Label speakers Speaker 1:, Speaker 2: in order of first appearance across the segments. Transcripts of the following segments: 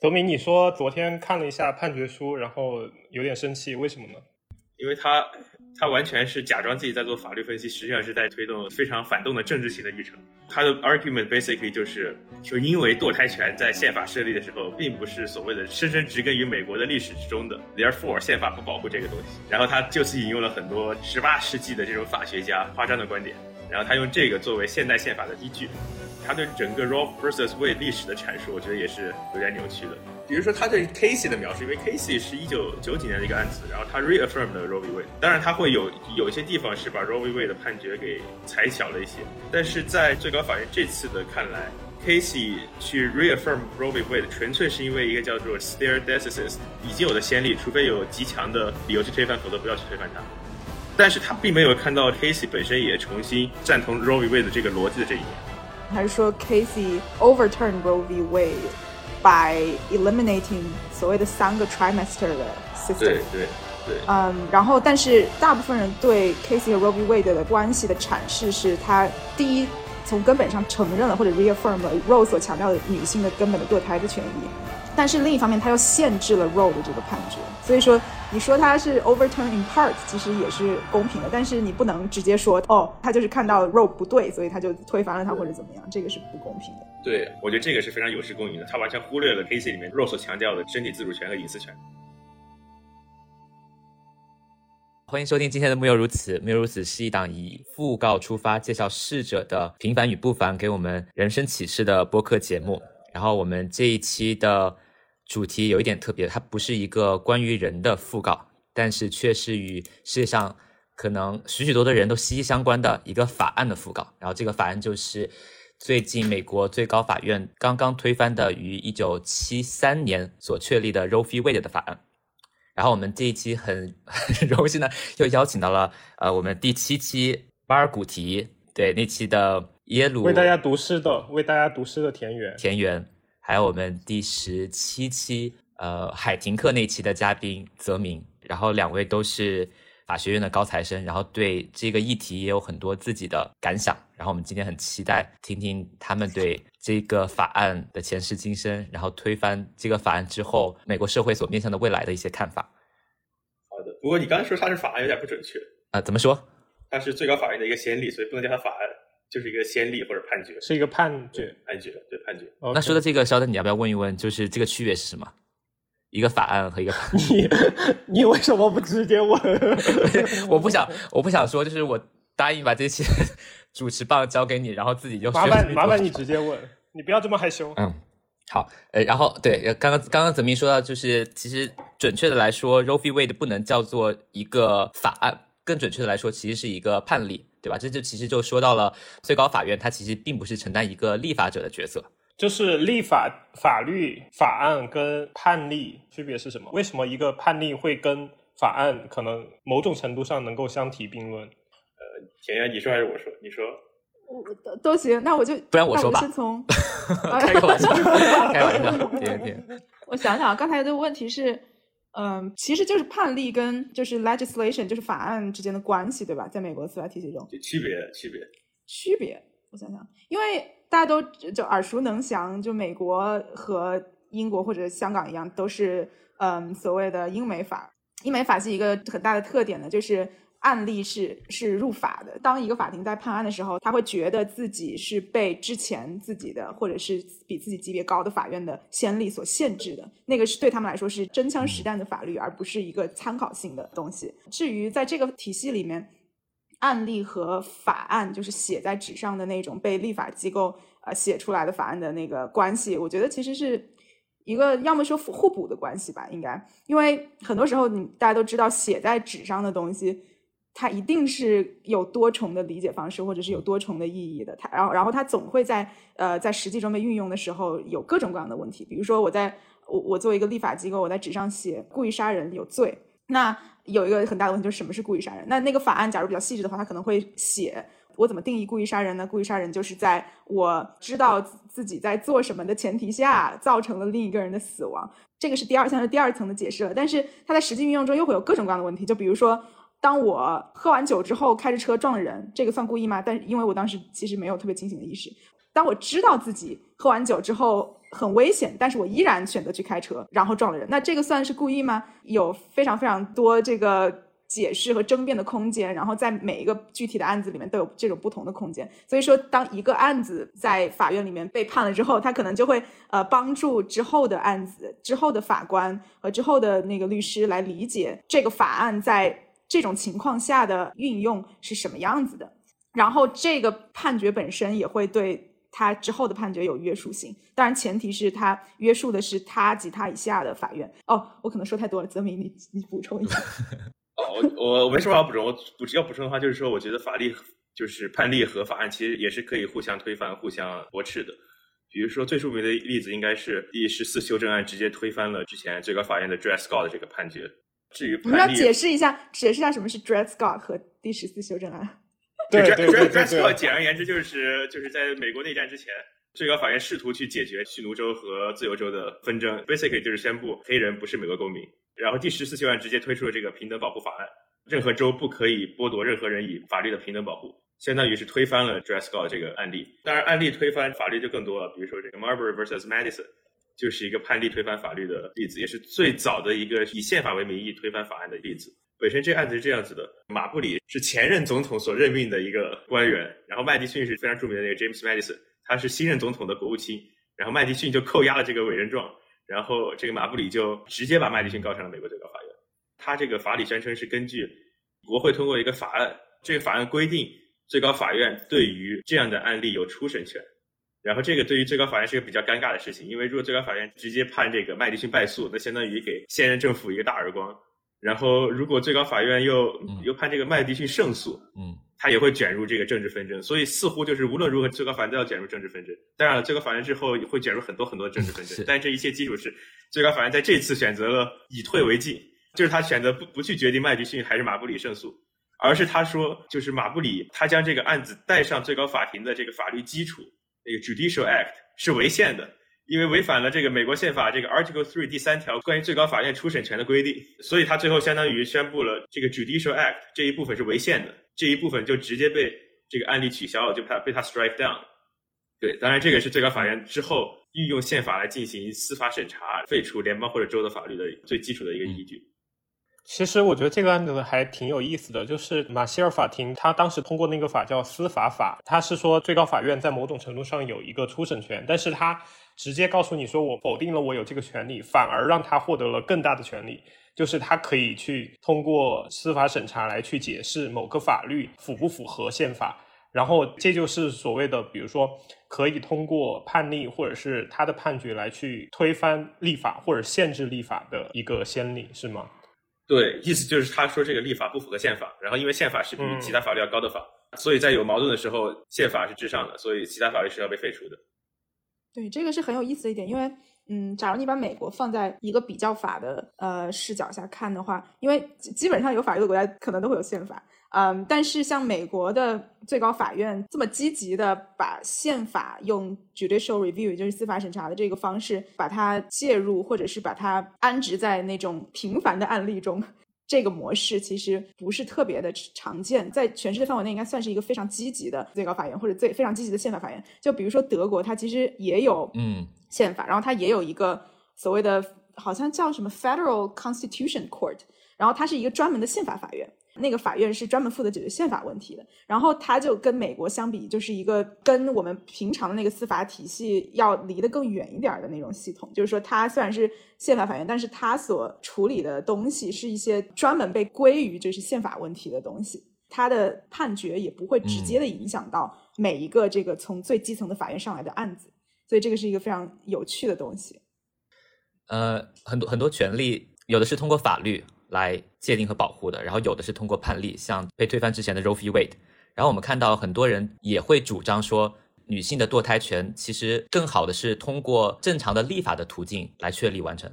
Speaker 1: 德明，你说昨天看了一下判决书，然后有点生气，为什么呢？
Speaker 2: 因为他他完全是假装自己在做法律分析，实际上是在推动非常反动的政治性的议程。他的 argument basically 就是，就因为堕胎权在宪法设立的时候，并不是所谓的深深植根于美国的历史之中的，therefore 宪法不保护这个东西。然后他就此引用了很多十八世纪的这种法学家夸张的观点，然后他用这个作为现代宪法的依据。他对整个 Roe vs Wade 历史的阐述，我觉得也是有点扭曲的。比如说他对 Casey 的描述，因为 Casey 是一九九几年的一个案子，然后他 reaffirmed Roe v Wade。当然，他会有有一些地方是把 Roe v Wade 的判决给裁巧了一些。但是在最高法院这次的看来，Casey 去 reaffirm Roe v Wade 纯粹是因为一个叫做 stare decisis 已经有的先例，除非有极强的理由去推翻，否则不要去推翻它。但是他并没有看到 Casey 本身也重新赞同 Roe v Wade 的这个逻辑的这一面。
Speaker 3: 还是说 Casey overturned Roe v Wade by eliminating 所谓的三个 trimester 的 system？
Speaker 2: 对对对。
Speaker 3: 嗯，然后但是大部分人对 Casey 和 Roe v Wade 的关系的阐释是，他第一从根本上承认了或者 reaffirm 了 Roe 所强调的女性的根本的堕胎的权益。但是另一方面，他又限制了 Roe 的这个判决，所以说你说他是 overturn in part，其实也是公平的。但是你不能直接说哦，他就是看到 Roe 不对，所以他就推翻了他或者怎么样，这个是不公平的。
Speaker 2: 对，我觉得这个是非常有失公允的，他完全忽略了 Casey 里面 Roe 所强调的身体自主权和隐私权。
Speaker 4: 欢迎收听今天的《木有如此》，木有如此是一档以讣告出发，介绍逝者的平凡与不凡，给我们人生启示的播客节目。然后我们这一期的。主题有一点特别，它不是一个关于人的讣告，但是却是与世界上可能许许多多人都息息相关的一个法案的讣告。然后这个法案就是最近美国最高法院刚刚推翻的，于一九七三年所确立的 Roe v Wade 的法案。然后我们这一期很 很荣幸呢，又邀请到了呃我们第七期巴尔古提对那期的耶鲁
Speaker 1: 为大家读诗的为大家读诗的田园
Speaker 4: 田园。还有我们第十七期，呃，海廷课那期的嘉宾泽明，然后两位都是法学院的高材生，然后对这个议题也有很多自己的感想，然后我们今天很期待听听他们对这个法案的前世今生，然后推翻这个法案之后，美国社会所面向的未来的一些看法。
Speaker 2: 好的，不过你刚才说它是法案有点不准确
Speaker 4: 啊？怎么说？
Speaker 2: 它是最高法院的一个先例，所以不能叫它法案。就是一个先例或者判决，
Speaker 1: 是一个判决，
Speaker 2: 判决对判决。
Speaker 4: 那说到这个，肖登，你要不要问一问，就是这个区别是什么？一个法案和一个
Speaker 1: 你 你为什么不直接问？
Speaker 4: 我不想，我不想说，就是我答应把这些 主持棒交给你，然后自己就
Speaker 1: 麻烦麻烦你直接问，你不要这么害羞。
Speaker 4: 嗯，好，呃，然后对，刚刚刚刚泽明说到，就是其实准确的来说，Roe v Wade 不能叫做一个法案，更准确的来说，其实是一个判例。对吧？这就其实就说到了最高法院，它其实并不是承担一个立法者的角色。
Speaker 1: 就是立法法律法案跟判例区别是什么？为什么一个判例会跟法案可能某种程度上能够相提并论？
Speaker 2: 呃，田园，你说还是我说？你说，
Speaker 3: 我都都行。那我就
Speaker 4: 不然我说吧。
Speaker 3: 先从
Speaker 4: 开个玩笑，开玩笑。田田，
Speaker 3: 我想想，刚才的问题是。嗯，其实就是判例跟就是 legislation 就是法案之间的关系，对吧？在美国司法体系中，就
Speaker 2: 区别区别
Speaker 3: 区别，我想想，因为大家都就耳熟能详，就美国和英国或者香港一样，都是嗯所谓的英美法。英美法系一个很大的特点呢，就是。案例是是入法的。当一个法庭在判案的时候，他会觉得自己是被之前自己的或者是比自己级别高的法院的先例所限制的。那个是对他们来说是真枪实弹的法律，而不是一个参考性的东西。至于在这个体系里面，案例和法案就是写在纸上的那种被立法机构呃写出来的法案的那个关系，我觉得其实是一个要么说互补的关系吧，应该。因为很多时候你大家都知道，写在纸上的东西。它一定是有多重的理解方式，或者是有多重的意义的。它，然后，然后它总会在呃，在实际中被运用的时候有各种各样的问题。比如说，我在我我作为一个立法机构，我在纸上写故意杀人有罪，那有一个很大的问题就是什么是故意杀人？那那个法案假如比较细致的话，它可能会写我怎么定义故意杀人呢？故意杀人就是在我知道自己在做什么的前提下，造成了另一个人的死亡。这个是第二项是第二层的解释了。但是它在实际运用中又会有各种各样的问题，就比如说。当我喝完酒之后开着车撞了人，这个算故意吗？但因为我当时其实没有特别清醒的意识。当我知道自己喝完酒之后很危险，但是我依然选择去开车，然后撞了人，那这个算是故意吗？有非常非常多这个。解释和争辩的空间，然后在每一个具体的案子里面都有这种不同的空间。所以说，当一个案子在法院里面被判了之后，他可能就会呃帮助之后的案子、之后的法官和之后的那个律师来理解这个法案在这种情况下的运用是什么样子的。然后这个判决本身也会对他之后的判决有约束性。当然，前提是他约束的是他及他以下的法院。哦，我可能说太多了，泽明，你你补充一下。
Speaker 2: 我我我没什么要补充，我补要补充的话就是说，我觉得法律就是判例和法案其实也是可以互相推翻、互相驳斥的。比如说最著名的例子应该是第十四修正案直接推翻了之前最高法院的 Dred Scott 的这个判决。至于
Speaker 3: 我们要解释一下，解释一下什么是 Dred Scott 和第十四修正案。
Speaker 1: 对 对对
Speaker 2: ，Dred Scott 简而言之就是就是在美国内战之前，最高法院试图去解决蓄奴州和自由州的纷争，basically 就是宣布黑人不是美国公民。然后第十四修正案直接推出了这个平等保护法案，任何州不可以剥夺任何人以法律的平等保护，相当于是推翻了 Dred Scott 这个案例。当然，案例推翻法律就更多了，比如说这个 Marbury vs Madison 就是一个判例推翻法律的例子，也是最早的一个以宪法为名义推翻法案的例子。本身这个案子是这样子的：马布里是前任总统所任命的一个官员，然后麦迪逊是非常著名的那个 James Madison，他是新任总统的国务卿，然后麦迪逊就扣押了这个委任状。然后这个马布里就直接把麦迪逊告上了美国最高法院。他这个法理宣称是根据国会通过一个法案，这个法案规定最高法院对于这样的案例有初审权。然后这个对于最高法院是个比较尴尬的事情，因为如果最高法院直接判这个麦迪逊败诉，那相当于给现任政府一个大耳光。然后如果最高法院又又判这个麦迪逊胜诉，嗯。他也会卷入这个政治纷争，所以似乎就是无论如何，最高法院都要卷入政治纷争。当然了，最高法院之后会卷入很多很多政治纷争，但这一切基础是最高法院在这次选择了以退为进，就是他选择不不去决定麦迪逊还是马布里胜诉，而是他说就是马布里他将这个案子带上最高法庭的这个法律基础，那个 Judicial Act 是违宪的。因为违反了这个美国宪法这个 Article Three 第三条关于最高法院初审权的规定，所以他最后相当于宣布了这个 Judicial Act 这一部分是违宪的，这一部分就直接被这个案例取消了，就被他被他 strike down。对，当然这个是最高法院之后运用宪法来进行司法审查、废除联邦或者州的法律的最基础的一个依据。
Speaker 1: 其实我觉得这个案子还挺有意思的，就是马歇尔法庭他当时通过那个法叫司法法，他是说最高法院在某种程度上有一个初审权，但是他直接告诉你说我否定了我有这个权利，反而让他获得了更大的权利，就是他可以去通过司法审查来去解释某个法律符不符合宪法，然后这就是所谓的，比如说可以通过判例或者是他的判决来去推翻立法或者限制立法的一个先例，是吗？
Speaker 2: 对，意思就是他说这个立法不符合宪法，然后因为宪法是比其他法律要高的法，所以在有矛盾的时候，宪法是至上的，所以其他法律是要被废除的。
Speaker 3: 对，这个是很有意思的一点，因为嗯，假如你把美国放在一个比较法的呃视角下看的话，因为基本上有法律的国家可能都会有宪法。嗯，但是像美国的最高法院这么积极的把宪法用 judicial review，就是司法审查的这个方式把它介入，或者是把它安置在那种平凡的案例中，这个模式其实不是特别的常见，在全世界范围内应该算是一个非常积极的最高法院或者最非常积极的宪法法院。就比如说德国，它其实也有嗯宪法，然后它也有一个所谓的好像叫什么 Federal Constitution Court，然后它是一个专门的宪法法院。那个法院是专门负责解决宪法问题的，然后它就跟美国相比，就是一个跟我们平常的那个司法体系要离得更远一点的那种系统。就是说，它虽然是宪法法院，但是它所处理的东西是一些专门被归于就是宪法问题的东西，它的判决也不会直接的影响到每一个这个从最基层的法院上来的案子，所以这个是一个非常有趣的东西。
Speaker 4: 呃，很多很多权利，有的是通过法律。来界定和保护的，然后有的是通过判例，像被推翻之前的 Roe v. Wade。然后我们看到很多人也会主张说，女性的堕胎权其实更好的是通过正常的立法的途径来确立完成。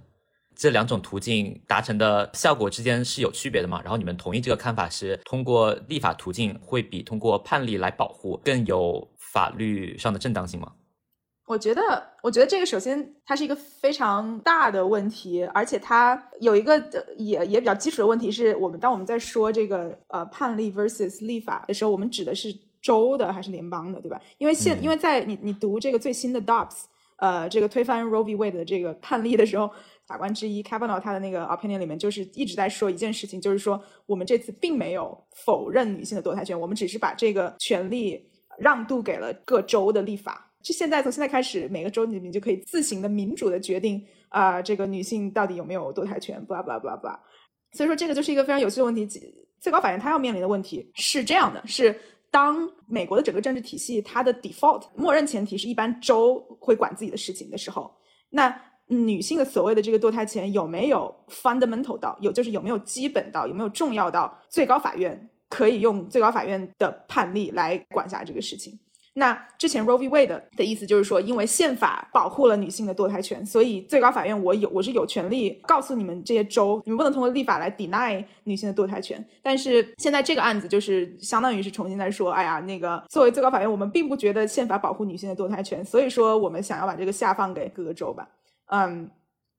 Speaker 4: 这两种途径达成的效果之间是有区别的吗？然后你们同意这个看法是通过立法途径会比通过判例来保护更有法律上的正当性吗？
Speaker 3: 我觉得，我觉得这个首先它是一个非常大的问题，而且它有一个也也比较基础的问题是，我们当我们在说这个呃判例 versus 立法的时候，我们指的是州的还是联邦的，对吧？因为现因为在你你读这个最新的 Dobbs 呃这个推翻 Roe v. Wade 的这个判例的时候，法官之一 Kavanaugh 他的那个 opinion 里面就是一直在说一件事情，就是说我们这次并没有否认女性的堕胎权，我们只是把这个权利让渡给了各州的立法。就现在从现在开始，每个州里面就可以自行的民主的决定啊、这个女性到底有没有堕胎权，blah blah blah blah。所以说这个就是一个非常有趣的问题。最高法院它要面临的问题是这样的：是当美国的整个政治体系它的 default 默认前提是一般州会管自己的事情的时候，那女性的所谓的这个堕胎权有没有 fundamental 到有就是有没有基本到有没有重要到最高法院可以用最高法院的判例来管辖这个事情？那之前 Roe v. Wade 的意思就是说，因为宪法保护了女性的堕胎权，所以最高法院我有我是有权利告诉你们这些州，你们不能通过立法来 deny 女性的堕胎权。但是现在这个案子就是相当于是重新在说，哎呀，那个作为最高法院，我们并不觉得宪法保护女性的堕胎权，所以说我们想要把这个下放给各个州吧。嗯，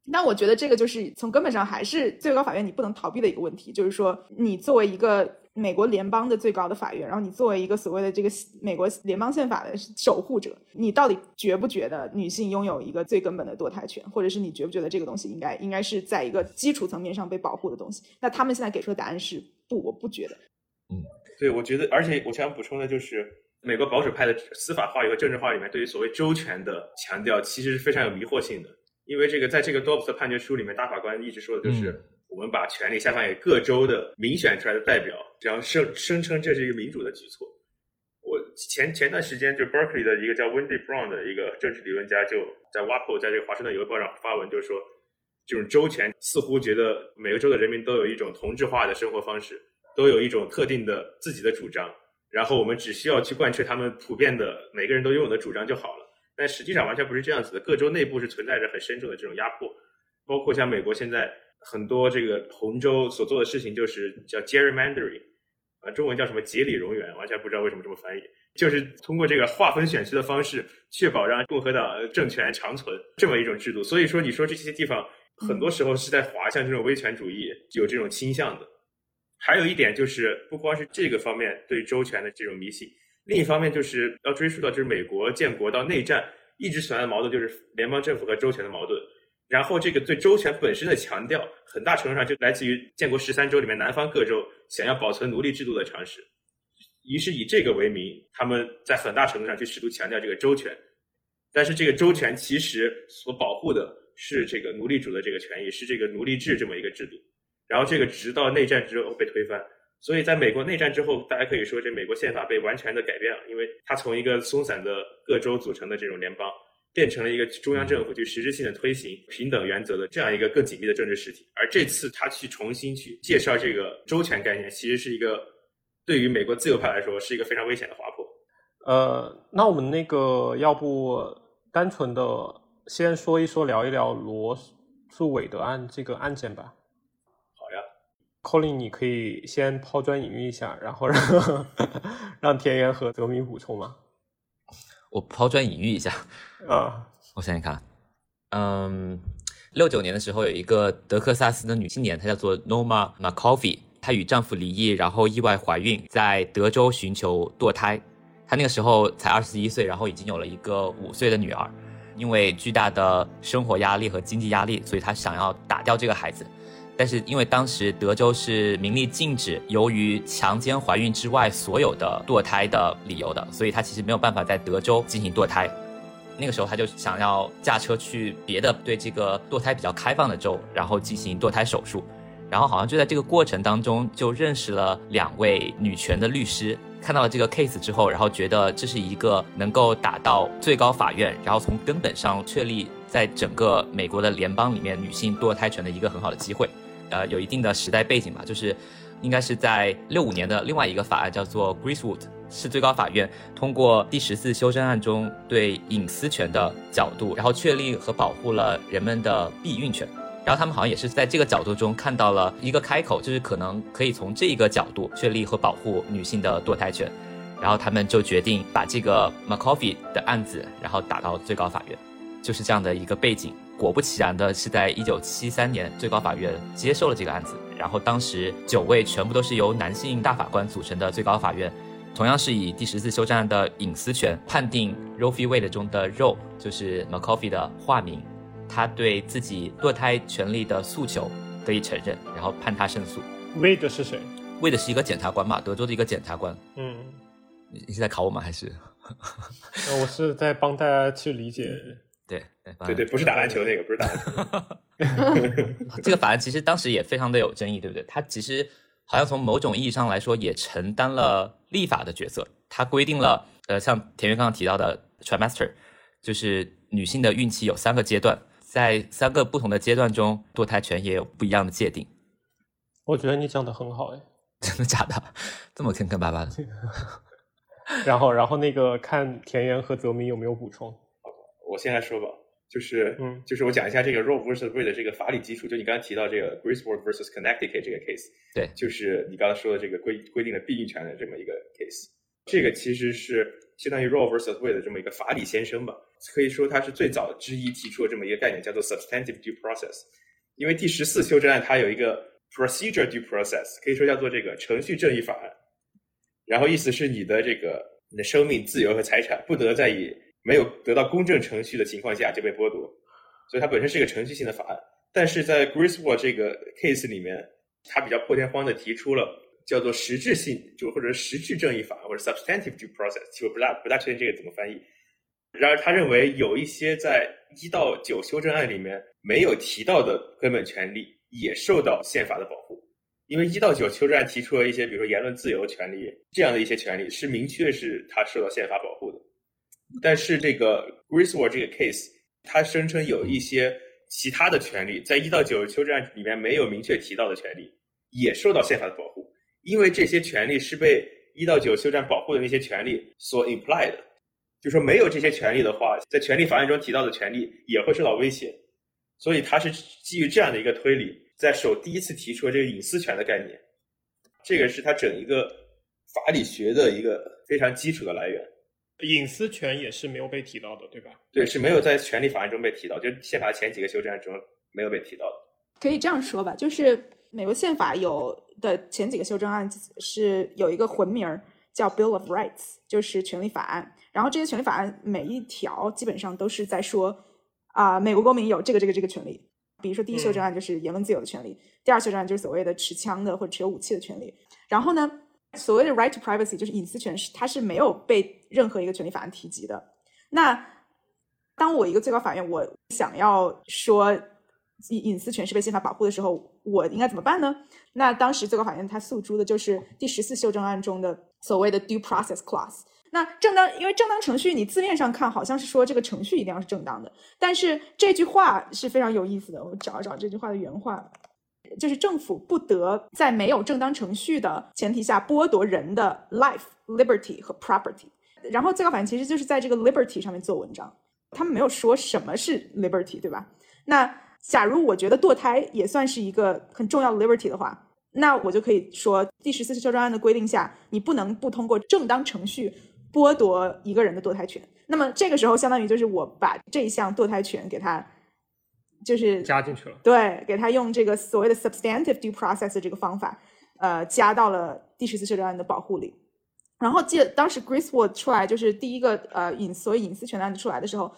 Speaker 3: 那我觉得这个就是从根本上还是最高法院你不能逃避的一个问题，就是说你作为一个美国联邦的最高的法院，然后你作为一个所谓的这个美国联邦宪法的守护者，你到底觉不觉得女性拥有一个最根本的堕胎权，或者是你觉不觉得这个东西应该应该是在一个基础层面上被保护的东西？那他们现在给出的答案是不，我不觉得。
Speaker 2: 嗯对，我觉得，而且我想补充的就是，美国保守派的司法话语和政治话语里面对于所谓周全的强调，其实是非常有迷惑性的。因为这个，在这个 Dobbs 的判决书里面，大法官一直说的就是，
Speaker 4: 嗯
Speaker 2: 我们把权力下放给各州的民选出来的代表，然后声声称这是一个民主的举措。我前前段时间就 Berkeley 的一个叫 Wendy Brown 的一个政治理论家，就在 WAPO 在这个华盛顿邮报上发文，就是说这种州权似乎觉得每个州的人民都有一种同质化的生活方式，都有一种特定的自己的主张，然后我们只需要去贯彻他们普遍的每个人都拥有的主张就好了。但实际上完全不是这样子的，各州内部是存在着很深重的这种压迫，包括像美国现在很多这个红州所做的事情，就是叫 gerrymandering，啊，中文叫什么节理容源，完全不知道为什么这么翻译，就是通过这个划分选区的方式，确保让共和党呃政权长存这么一种制度。所以说，你说这些地方很多时候是在滑向这种威权主义，有这种倾向的。还有一点就是，不光是这个方面对州权的这种迷信，另一方面就是要追溯到就是美国建国到内战一直存在的矛盾，就是联邦政府和州权的矛盾。然后这个对州权本身的强调，很大程度上就来自于建国十三州里面南方各州想要保存奴隶制度的尝试，于是以这个为名，他们在很大程度上去试图强调这个州权。但是这个州权其实所保护的是这个奴隶主的这个权益，是这个奴隶制这么一个制度。然后这个直到内战之后被推翻。所以在美国内战之后，大家可以说这美国宪法被完全的改变了，因为它从一个松散的各州组成的这种联邦，变成了一个中央政府去实质性的推行平等原则的这样一个更紧密的政治实体。而这次他去重新去介绍这个州权概念，其实是一个对于美国自由派来说是一个非常危险的滑坡。
Speaker 1: 呃，那我们那个要不单纯的先说一说聊一聊罗素韦德案这个案件吧。，Colin，你可以先抛砖引玉一下，然后让 让田园和德明补充吗？
Speaker 4: 我抛砖引玉一下，
Speaker 1: 啊，
Speaker 4: 我想想看，嗯，六九年的时候有一个德克萨斯的女青年，她叫做 Norma McCoffey，她与丈夫离异，然后意外怀孕，在德州寻求堕胎。她那个时候才二十一岁，然后已经有了一个五岁的女儿。因为巨大的生活压力和经济压力，所以她想要打掉这个孩子。但是因为当时德州是明令禁止由于强奸怀孕之外所有的堕胎的理由的，所以她其实没有办法在德州进行堕胎。那个时候，她就想要驾车去别的对这个堕胎比较开放的州，然后进行堕胎手术。然后好像就在这个过程当中，就认识了两位女权的律师。看到了这个 case 之后，然后觉得这是一个能够打到最高法院，然后从根本上确立在整个美国的联邦里面女性堕胎权的一个很好的机会。呃，有一定的时代背景吧，就是应该是在六五年的另外一个法案叫做 Greasewood，是最高法院通过第十四修正案中对隐私权的角度，然后确立和保护了人们的避孕权。然后他们好像也是在这个角度中看到了一个开口，就是可能可以从这一个角度确立和保护女性的堕胎权。然后他们就决定把这个 McCoffey 的案子，然后打到最高法院，就是这样的一个背景。果不其然的是，在一九七三年，最高法院接受了这个案子。然后当时九位全部都是由男性大法官组成的最高法院，同样是以第十次修正案的隐私权判定 Roe v. Wade 中的 Roe 就是 McCoffey 的化名，他对自己堕胎权利的诉求得以承认，然后判他胜诉。
Speaker 1: Wade 是谁
Speaker 4: ？Wade 是一个检察官嘛，德州的一个检察官。
Speaker 1: 嗯，
Speaker 4: 你你是在考我吗？还是？
Speaker 1: 呃我是在帮大家去理解。
Speaker 4: 对对
Speaker 2: 对对，不是打篮球那个，不是打篮球。
Speaker 4: 这个法案其实当时也非常的有争议，对不对？它其实好像从某种意义上来说，也承担了立法的角色。它规定了，呃，像田园刚刚提到的 trimester，就是女性的孕期有三个阶段，在三个不同的阶段中，堕胎权也有不一样的界定。
Speaker 1: 我觉得你讲的很好，哎。
Speaker 4: 真的假的？这么坑坑巴巴的？
Speaker 1: 然后，然后那个看田园和泽明有没有补充？
Speaker 2: 我先来说吧，就是，
Speaker 1: 嗯
Speaker 2: 就是我讲一下这个 Roe versus Wade 的这个法理基础。就你刚刚提到这个 Griswold vs Connecticut 这个 case，
Speaker 4: 对
Speaker 2: 就是你刚刚说的这个规规定的避孕权的这么一个 case。这个其实是相当于 Roe versus Wade 的这么一个法理先生吧，可以说他是最早之一提出了这么一个概念，叫做 substantive due process。因为第十四修正案它有一个 procedure due process，可以说叫做这个程序正义法案。然后意思是你的这个你的生命、自由和财产不得再以没有得到公正程序的情况下就被剥夺，所以它本身是一个程序性的法案。但是在 Griswold 这个 case 里面，他比较破天荒的提出了叫做实质性，就或者实质正义法或者 substantive due process，其实我不大不大确定这个怎么翻译。然而，他认为有一些在一到九修正案里面没有提到的根本权利也受到宪法的保护。因为一到九修正案提出了一些，比如说言论自由权利这样的一些权利，是明确是它受到宪法保护的。但是这个 Griswold 这个 case，他声称有一些其他的权利，在一到九修正案里面没有明确提到的权利，也受到宪法的保护。因为这些权利是被一到九修正案保护的那些权利所 implied 的，就说没有这些权利的话，在权利法案中提到的权利也会受到威胁。所以他是基于这样的一个推理，在首第一次提出了这个隐私权的概念，这个是他整一个法理学的一个非常基础的来源。
Speaker 1: 隐私权也是没有被提到的，对吧？
Speaker 2: 对，是没有在权利法案中被提到，就宪法前几个修正案中没有被提到的。
Speaker 3: 可以这样说吧，就是美国宪法有的前几个修正案是有一个魂名儿叫 Bill of Rights，就是权利法案。然后这些权利法案每一条基本上都是在说啊、美国公民有这个这个这个权利。比如说第一修正案就是言论自由的权利，第二修正案就是所谓的持枪的或者持有武器的权利。然后呢，所谓的 right to privacy 就是隐私权是它是没有被任何一个权利法案提及的。那当我一个最高法院，我想要说隐隐私权是被宪法保护的时候，我应该怎么办呢？那当时最高法院他诉诸的就是第十四修正案中的所谓的 due process clause。那正当，因为正当程序，你字面上看好像是说这个程序一定要是正当的，但是这句话是非常有意思的。我找一找这句话的原话，就是政府不得在没有正当程序的前提下剥夺人的 life、liberty 和 property。然后最高法院其实就是在这个 liberty 上面做文章，他们没有说什么是 liberty，对吧？那假如我觉得堕胎也算是一个很重要的 liberty 的话，那我就可以说第十四次修正案的规定下，你不能不通过正当程序剥夺一个人的堕胎权。那么这个时候，相当于就是我把这一项堕胎权给他，就是
Speaker 1: 加进去了。
Speaker 3: 对，给他用这个所谓的 substantive due process 的这个方法，呃，加到了第十四修正案的保护里。然后记得当时 Griswold 出来，就是第一个呃隐所谓隐私权的案子出来的时候，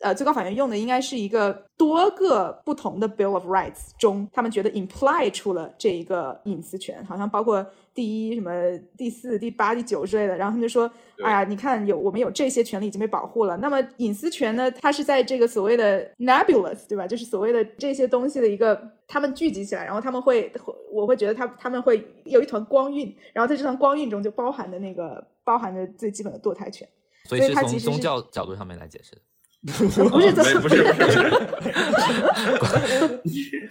Speaker 3: 呃，最高法院用的应该是一个多个不同的 Bill of Rights 中，他们觉得 imply 出了这一个隐私权，好像包括第一、什么第四、第八、第九之类的。然后他们就说，
Speaker 2: 对
Speaker 3: 哎呀，你看有我们有这些权利已经被保护了，那么隐私权呢，它是在这个所谓的 nebulous 对吧？就是所谓的这些东西的一个，他们聚集起来，然后他们会，我会觉得他他们会有一团光晕，然后在这团光晕中就包含的那个包含着最基本的堕胎权。
Speaker 4: 所以是从
Speaker 3: 所以它其实是
Speaker 4: 宗教角度上面来解释的。
Speaker 3: 不是
Speaker 2: 没
Speaker 3: 怎么
Speaker 2: 不是不是，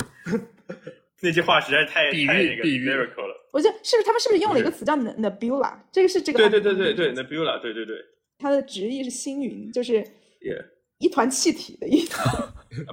Speaker 2: 那句话实在是太
Speaker 1: 比喻
Speaker 2: 太那个
Speaker 1: 比喻
Speaker 2: lyrical 了。
Speaker 3: 我觉得是不是他们是不是用了一个词叫 ne- nebula？这个是这个
Speaker 2: 对对对对对，nebula，对对对
Speaker 3: 它的直译是星云，就是，
Speaker 2: yeah。
Speaker 3: 一团气体的意思。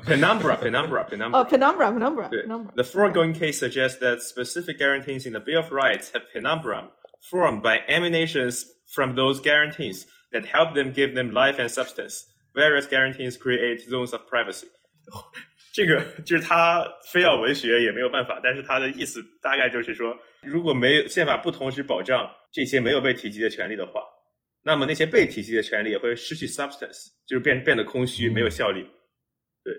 Speaker 2: Penumbra, penumbra, penumbra.
Speaker 3: 哦，penumbra penumbra
Speaker 2: 对
Speaker 3: penumbra。
Speaker 2: The foregoing case suggests that specific guarantees in the Bill of Rights have penumbra formed by emanations from those guarantees that help them give them life and substance. Various guarantees create zones of privacy. 这个就是他非要文学也没有办法，但是他的意思大概就是说，如果没有宪法不同时保障这些没有被提及的权利的话，那么那些被提及的权利也会失去 substance，就是变变得空虚，没有效力。
Speaker 3: 对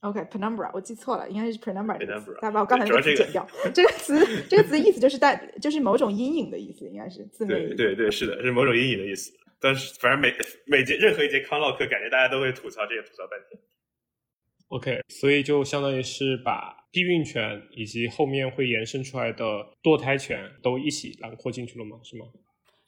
Speaker 3: OK，penumbra，、我记错了，应该是 penumbra 这个词
Speaker 2: penumbra，
Speaker 3: 大家把我刚才那
Speaker 2: 个
Speaker 3: 剪掉。这个词，这个词意思就是带，就是某种阴影的意思，应该是字面。
Speaker 2: 对对对，是的，是某种阴影的意思。但是反正每每节任何一节康乐课，感觉大家都会吐槽这个，吐槽半天。
Speaker 1: OK，所以就相当于是把避孕权以及后面会延伸出来的堕胎权都一起囊括进去了吗？是吗？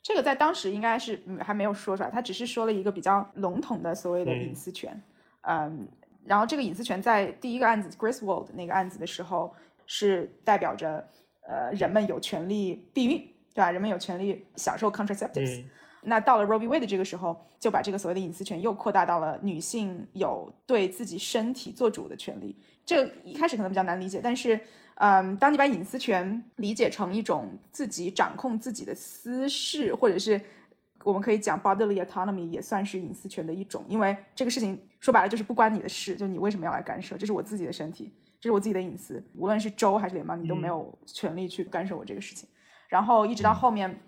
Speaker 3: 这个在当时应该是嗯还没有说出来，他只是说了一个比较笼统的所谓的
Speaker 1: 嗯
Speaker 3: 隐私权。嗯然后这个隐私权在第一个案子 Griswold 那个案子的时候，是代表着呃人们有权利避孕，对吧？人们有权利享受 contraceptives。
Speaker 1: 嗯
Speaker 3: 那到了 Roe v. Wade 这个时候，就把这个所谓的隐私权又扩大到了女性有对自己身体做主的权利。这一开始可能比较难理解，但是，嗯，当你把隐私权理解成一种自己掌控自己的私事，或者是我们可以讲 bodily autonomy 也算是隐私权的一种，因为这个事情说白了就是不关你的事，就你为什么要来干涉？这是我自己的身体，这是我自己的隐私，无论是州还是联邦，你都没有权利去干涉我这个事情。然后一直到后面，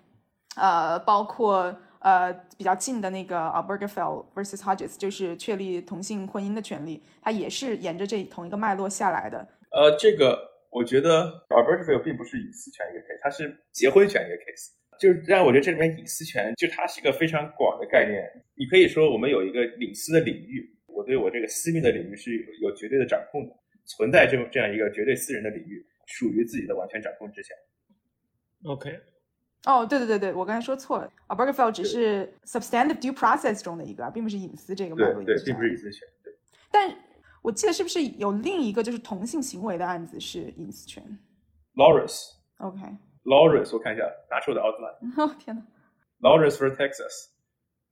Speaker 3: 呃，包括呃比较近的那个啊 Bergefell versus Hodges，就是确立同性婚姻的权利，它也是沿着这同一个脉络下来的。
Speaker 2: 呃，这个我觉得 Albertville 并不是隐私权一个 case，它是结婚权一个 case。就是让我觉得这里面隐私权，就它是一个非常广的概念。你可以说我们有一个隐私的领域，我对我这个私密的领域是有有绝对的掌控的，存在这种这样一个绝对私人的领域，属于自己的完全掌控之下。
Speaker 1: OK，
Speaker 3: 哦，对对对对，我刚才说错了啊 Bergefell 只是 substantive due process 中的一个，并不是隐私这个
Speaker 2: 对对，并不是隐私权。对
Speaker 3: 但我记得是不是有另一个就是同性行为的案子是隐私权
Speaker 2: ，Lawrence。？OK，Lawrence，我看一下，拿出我的奥特曼。
Speaker 3: 哦天哪
Speaker 2: ，Lawrence for Texas，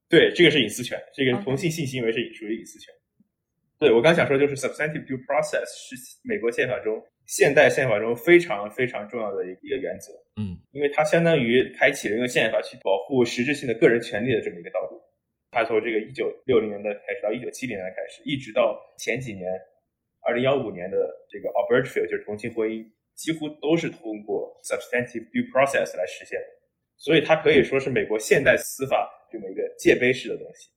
Speaker 2: 对，这个是隐私权，这个同性性行为是属于隐私权。对我刚想说，就是 substantive due process 是美国宪法中现代宪法中非常非常重要的一一个原则，
Speaker 4: 嗯
Speaker 2: 因为它相当于开启了用宪法去保护实质性的个人权利的这么一个道路。它从这个一九六零年代开始到一九七零年代开始，一直到前几年，二零幺五年的这个 Albertville 就是同性婚姻，几乎都是通过 substantive due process 来实现的。所以它可以说是美国现代司法这么一个界碑式的东西。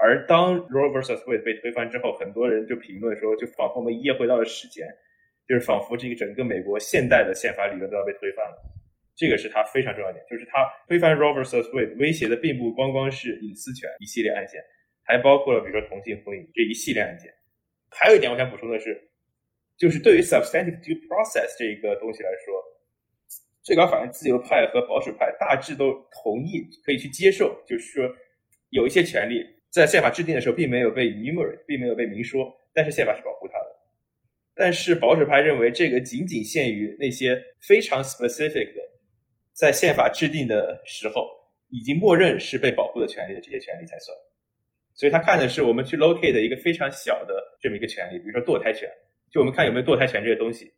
Speaker 2: 而当 Roe vs. Wade 被推翻之后，很多人就评论说，就仿佛我们一夜回到了史前，就是仿佛这个整个美国现代的宪法理论都要被推翻了。这个是它非常重要的点，就是它推翻 r o b e r t s Wade 威胁的并不光光是隐私权一系列案件，还包括了比如说同性婚姻这一系列案件。还有一点我想补充的是，就是对于 substantive due process 这一个东西来说，最高法院自由派和保守派大致都同意可以去接受，就是说有一些权利在宪法制定的时候并没有被 enumerate，并没有被明说，但是宪法是保护。但是保守派认为这个仅仅限于那些非常 specific 的，在宪法制定的时候已经默认是被保护的权利的这些权利才算。所以他看的是我们去 locate 的一个非常小的这么一个权利，比如说堕胎权，就我们看有没有堕胎权这个东西。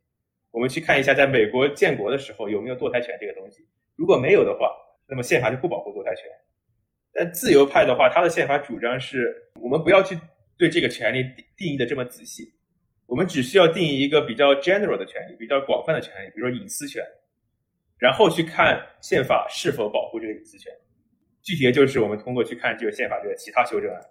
Speaker 2: 我们去看一下，在美国建国的时候有没有堕胎权这个东西。如果没有的话，那么宪法就不保护堕胎权。但自由派的话，他的宪法主张是我们不要去对这个权利定定义的这么仔细，我们只需要定义一个比较 general 的权利，比较广泛的权利，比如说隐私权，然后去看宪法是否保护这个隐私权。具体的就是我们通过去看这个宪法这个其他修正案。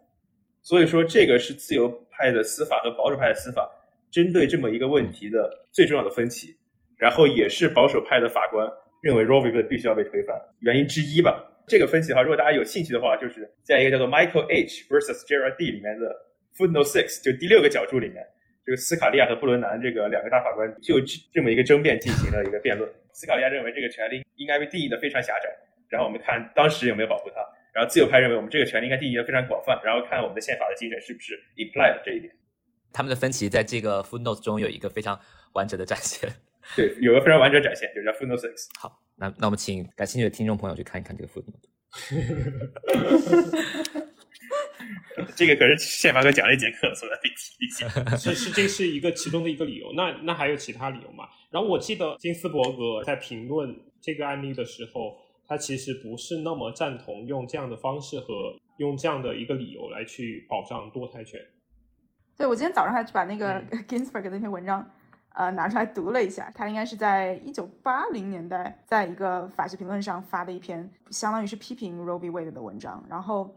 Speaker 2: 所以说，这个是自由派的司法和保守派的司法针对这么一个问题的最重要的分歧，然后也是保守派的法官认为 Roe v. 必须要被推翻原因之一吧。这个分析的话，如果大家有兴趣的话，就是在一个叫做 Michael H. versus Gerard D 里面的 footnote six，就第六个角注里面，这个斯卡利亚和布伦南这个两个大法官就这么一个争辩进行了一个辩论。斯卡利亚认为这个权利应该被定义的非常狭窄，然后我们看当时有没有保护他。然后自由派认为我们这个权利应该定义的非常广泛，然后看我们的宪法的精神是不是 implied 这一点。
Speaker 4: 他们的分歧在这个 footnote 中有一个非常完整的展现。
Speaker 2: 对，有个非常完整展现，就叫 footnote six。
Speaker 4: 好，那那我们请感兴趣的听众朋友去看一看这个 footnote。
Speaker 2: 这个可是宪法课讲了一节课，所以得提一下。
Speaker 1: 是是，这是一个其中的一个理由。那那还有其他理由吗？然后我记得金斯伯格在评论这个案例的时候，他其实不是那么赞同用这样的方式和用这样的一个理由来去保障堕胎权。
Speaker 3: 对我今天早上还去把那个
Speaker 1: 嗯
Speaker 3: Ginsburg 的那篇文章呃拿出来读了一下。他应该是在一九八零年代，在一个法学评论上发的一篇，相当于是批评 Roe v. Wade 的文章。然后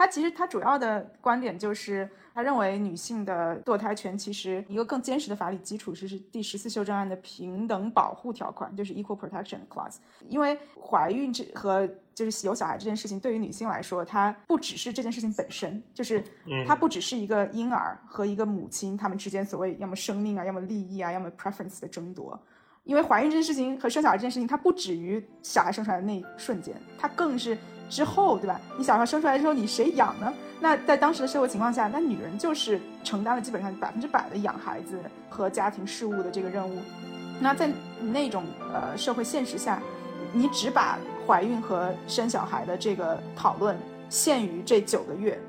Speaker 3: 他其实他主要的观点就是。他认为女性的堕胎权其实一个更坚实的法理基础是是第十四修正案的平等保护条款，就是 Equal Protection Clause。因为怀孕这和就是有小孩这件事情，对于女性来说，它不只是这件事情本身，就是它不只是一个婴儿和一个母亲他们之间所谓要么生命啊，要么利益啊，要么 preference 的争夺。因为怀孕这件事情和生小孩这件事情，它不止于小孩生出来的那一瞬间，它更是。之后，对吧？你小孩生出来之后，你谁养呢？那在当时的社会情况下，那女人就是承担了基本上百分之百的养孩子和家庭事务的这个任务。那在那种呃社会现实下，你只把怀孕和生小孩的这个讨论限于这九个月，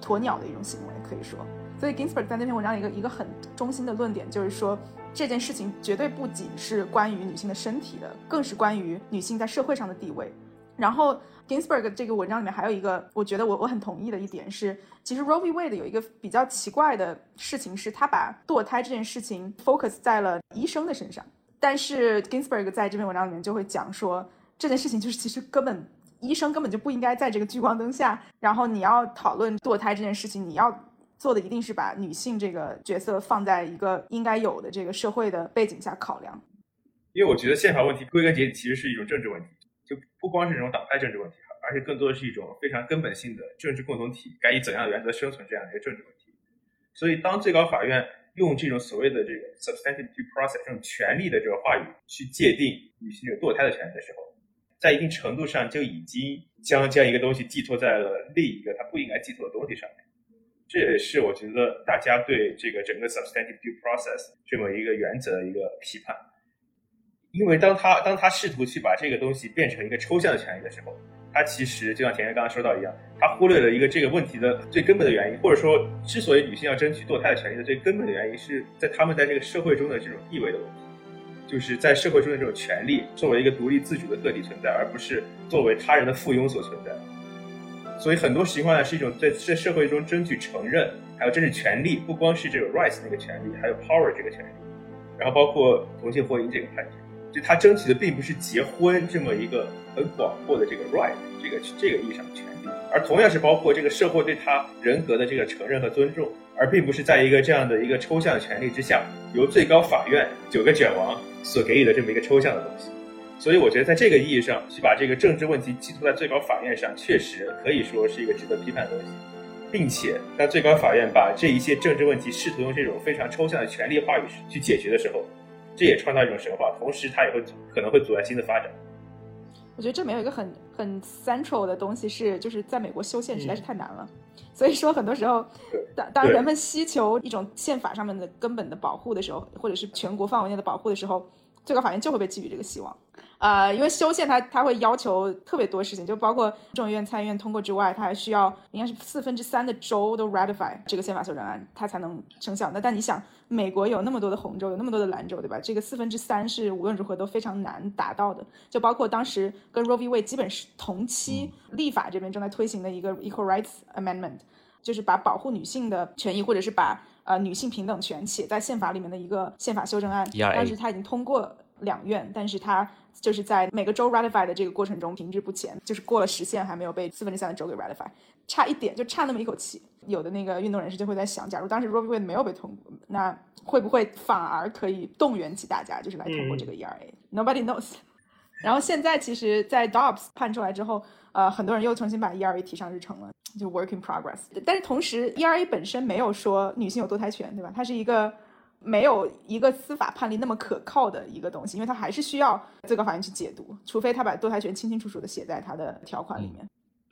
Speaker 3: 鸵鸟的一种行为，可以说。所以 Ginsburg 在那篇文章里一个一个很中心的论点就是说，这件事情绝对不仅是关于女性的身体的，更是关于女性在社会上的地位。然后。Ginsburg 这个文章里面还有一个，我觉得我我很同意的一点是，其实 Roe v. Wade 有一个比较奇怪的事情，是他把堕胎这件事情 focus 在了医生的身上。但是 Ginsburg 在这篇文章里面就会讲说，这件事情就是其实根本医生根本就不应该在这个聚光灯下。然后你要讨论堕胎这件事情，你要做的一定是把女性这个角色放在一个应该有的这个社会的背景下考量。
Speaker 2: 因为我觉得宪法问题归根结底其实是一种政治问题。就不光是这种党派政治问题，而且更多的是一种非常根本性的政治共同体该以怎样的原则生存这样的一个政治问题。所以，当最高法院用这种所谓的这个 substantive due process 这种权利的这个话语去界定女性的堕胎的权利的时候，在一定程度上就已经将这样一个东西寄托在了另一个它不应该寄托的东西上面。这也是我觉得大家对这个整个 substantive due process 这么一个原则的一个批判。因为当他当他试图去把这个东西变成一个抽象的权利的时候，他其实就像田田刚刚说到一样，他忽略了一个这个问题的最根本的原因，或者说，之所以女性要争取堕胎的权利的最根本的原因，是在他们在这个社会中的这种地位的问题，就是在社会中的这种权利作为一个独立自主的个体存在，而不是作为他人的附庸所存在。所以很多情况呢是一种在在社会中争取承认，还有争取权利，不光是这个 rights 那个权利，还有 power 这个权利，然后包括同性婚姻这个判决。就他争取的并不是结婚这么一个很广阔的这个 right，这个这个意义上的权利，而同样是包括这个社会对他人格的这个承认和尊重，而并不是在一个这样的一个抽象的权利之下，由最高法院九个卷王所给予的这么一个抽象的东西。所以我觉得在这个意义上去把这个政治问题寄托在最高法院上，确实可以说是一个值得批判的东西，并且当最高法院把这一些政治问题试图用这种非常抽象的权利话语去解决的时候。这也创造一种神话，同时它也会可能会阻碍新的发展。
Speaker 3: 我觉得这里面有一个很很 central 的东西是，就是在美国修宪实在是太难了，所以说很多时候，当当人们希求一种宪法上面的根本的保护的时候，或者是全国范围内的保护的时候，最高法院就会被寄予这个希望。呃，因为修宪它它会要求特别多事情，就包括众议院、参议院通过之外，它还需要应该是四分之三的州都 ratify 这个宪法修正案，它才能生效。那但你想，美国有那么多的红州，有那么多的蓝州，对吧？这个四分之三是无论如何都非常难达到的。就包括当时跟 Roe v. Wade 基本是同期立法这边正在推行的一个 Equal Rights Amendment，就是把保护女性的权益或者是把呃女性平等权写在宪法里面的一个宪法修正案。但是它已经通过两院，但是它。就是在每个州 ratify 的这个过程中停滞不前，就是过了时限还没有被四分之三的州给 ratify，差一点就差那么一口气。有的那个运动人士就会在想，假如当时 Roe v. Wade 没有被通过，那会不会反而可以动员起大家，就是来通过这个 ERA？Nobody knows。然后现在其实，在 Dobbs 判出来之后，呃，很多人又重新把 ERA 提上日程了，就 work in progress。但是同时，ERA 本身没有说女性有堕胎权，对吧？它是一个。没有一个司法判例那么可靠的一个东西，因为它还是需要最高法院去解读，除非他把堕胎权清清楚楚的写在他的条款里面。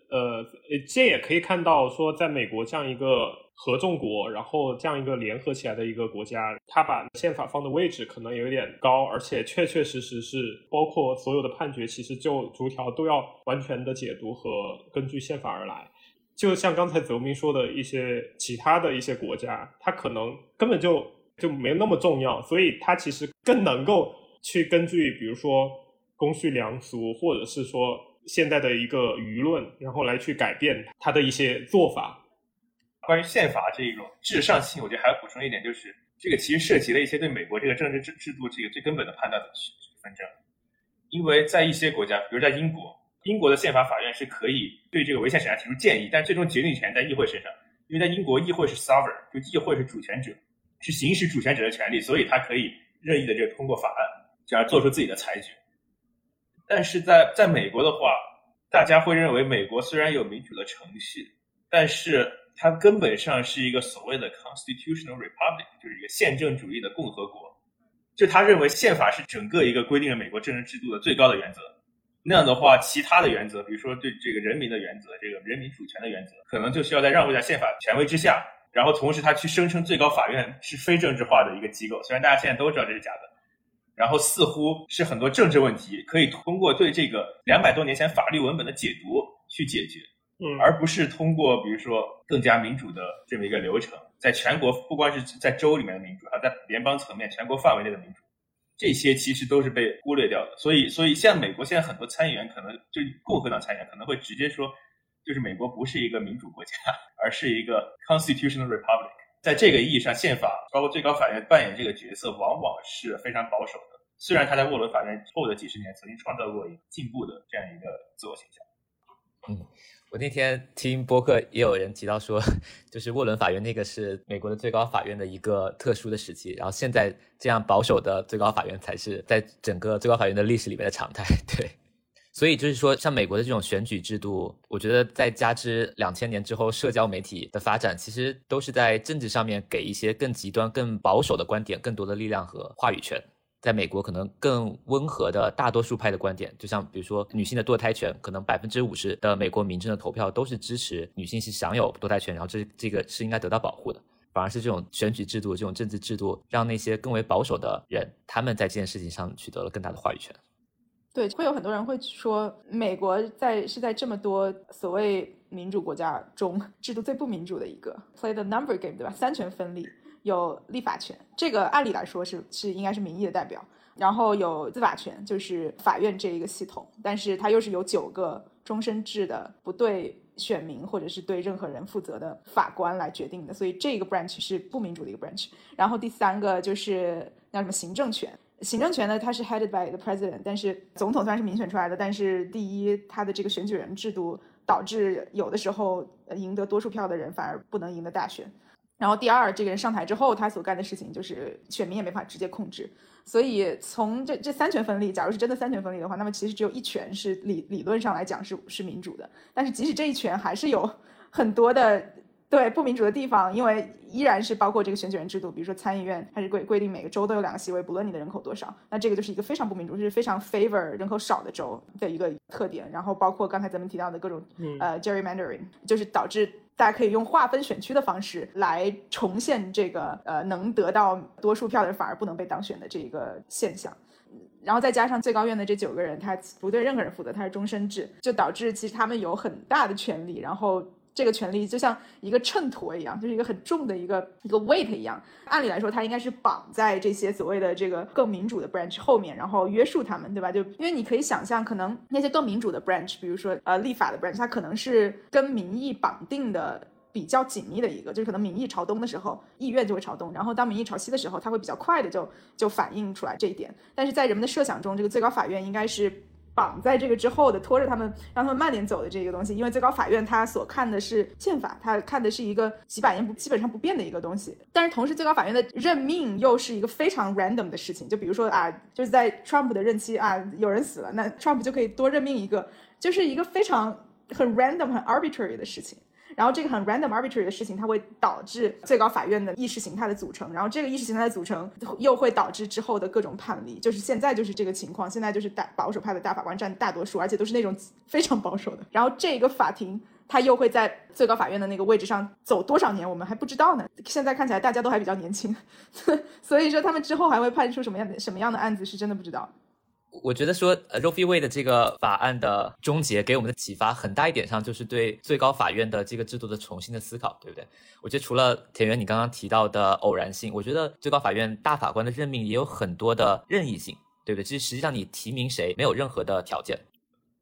Speaker 1: 呃，这也可以看到说，在美国这样一个合众国，然后这样一个联合起来的一个国家，他把宪法放的位置可能有点高，而且确确实实是包括所有的判决，其实就逐条都要完全的解读和根据宪法而来。就像刚才泽明说的一些其他的一些国家，他可能根本就。就没那么重要，所以它其实更能够去根据，比如说公序良俗，或者是说现在的一个舆论，然后来去改变它的一些做法。
Speaker 2: 关于宪法这一种至上性，我觉得还要补充一点，就是这个其实涉及了一些对美国这个政治制制度这个最根本的判断的纷争。因为在一些国家，比如在英国，英国的宪法法院是可以对这个违宪审查提出建议，但最终决定权在议会身上。因为在英国，议会是 sovereign，就议会是主权者，去行使主权者的权利，所以他可以任意的这个通过法案，这样做出自己的裁决。但是在在美国的话，大家会认为美国虽然有民主的程序，但是它根本上是一个所谓的 constitutional republic，就是一个宪政主义的共和国。就他认为宪法是整个一个规定了美国政治制度的最高的原则。那样的话，其他的原则，比如说对这个人民的原则，这个人民主权的原则，可能就需要在让步在宪法权威之下。然后同时，他去声称最高法院是非政治化的一个机构，虽然大家现在都知道这是假的。然后似乎是很多政治问题可以通过对这个两百多年前法律文本的解读去解决，
Speaker 1: 嗯，
Speaker 2: 而不是通过比如说更加民主的这么一个流程，在全国不光是在州里面的民主，还在联邦层面、全国范围内的民主。这些其实都是被忽略掉的，所以，所以像美国现在很多参议员，可能就共和党参议员可能会直接说，就是美国不是一个民主国家，而是一个 constitutional republic。在这个意义上，宪法包括最高法院扮演这个角色，往往是非常保守的。虽然他在沃伦法院后的几十年曾经创造过一个进步的这样一个自我形象。
Speaker 4: 嗯。我那天听播客也有人提到说，就是沃伦法院那个是美国的最高法院的一个特殊的时期，然后现在这样保守的最高法院才是在整个最高法院的历史里面的常态。对，所以就是说，像美国的这种选举制度，我觉得在加之两千年之后社交媒体的发展，其实都是在政治上面给一些更极端、更保守的观点更多的力量和话语权。在美国，可能更温和的大多数派的观点，就像比如说女性的堕胎权，可能百分之五十的美国民众的投票都是支持女性是享有堕胎权，然后这这个是应该得到保护的。反而是这种选举制度、这种政治制度，让那些更为保守的人，他们在这件事情上取得了更大的话语权。
Speaker 3: 对，会有很多人会说，美国在是在这么多所谓民主国家中，制度最不民主的一个，play the number game，对吧？三权分立。有立法权，这个按理来说是是应该是民意的代表，然后有司法权，就是法院这一个系统，但是它又是有九个终身制的，不对选民或者是对任何人负责的法官来决定的，所以这个 branch 是不民主的一个 branch。然后第三个就是叫什么行政权，行政权呢它是 headed by the president，但是总统虽然是民选出来的，但是第一他的这个选举人制度导致有的时候赢得多数票的人反而不能赢得大选。然后第二，这个人上台之后，他所干的事情就是选民也没法直接控制。所以从这这三权分立，假如是真的三权分立的话，那么其实只有一权是理理论上来讲是是民主的。但是即使这一权还是有很多的对不民主的地方，因为依然是包括这个选举人制度，比如说参议院它是规规定每个州都有两个席位，不论你的人口多少，那这个就是一个非常不民主，是非常 favor 人口少的州的一个特点。然后包括刚才咱们提到的各种呃 gerrymandering，就是导致。大家可以用划分选区的方式来重现这个呃能得到多数票的人反而不能被当选的这一个现象，然后再加上最高院的这九个人，他不对任何人负责，他是终身制，就导致其实他们有很大的权利，然后。这个权利就像一个秤砣一样，就是一个很重的一个一个 weight 一样。按理来说，它应该是绑在这些所谓的这个更民主的 branch 后面，然后约束他们，对吧？就因为你可以想象，可能那些更民主的 branch，比如说呃立法的 branch，它可能是跟民意绑定的比较紧密的一个，就是可能民意朝东的时候，意愿就会朝东；然后当民意朝西的时候，它会比较快的就就反映出来这一点。但是在人们的设想中，这个最高法院应该是。绑在这个之后的，拖着他们，让他们慢点走的这个东西，因为最高法院他所看的是宪法，他看的是一个几百年不基本上不变的一个东西。但是同时，最高法院的任命又是一个非常 random 的事情，就比如说啊，就是在 Trump 的任期啊，有人死了，那 Trump 就可以多任命一个，就是一个非常很 random、很 arbitrary 的事情。然后这个很 random arbitrary 的事情，它会导致最高法院的意识形态的组成，然后这个意识形态的组成又会导致之后的各种判例，就是现在就是这个情况，现在就是大保守派的大法官占大多数，而且都是那种非常保守的。然后这个法庭它又会在最高法院的那个位置上走多少年，我们还不知道呢。现在看起来大家都还比较年轻，所以说他们之后还会判出什么样的什么样的案子是真的不知道。
Speaker 4: 我觉得说呃，Roe v. Wade 的这个法案的终结给我们的启发很大一点上，就是对最高法院的这个制度的重新的思考，对不对？我觉得除了田园你刚刚提到的偶然性，我觉得最高法院大法官的任命也有很多的任意性，对不对？其实实际上你提名谁没有任何的条件。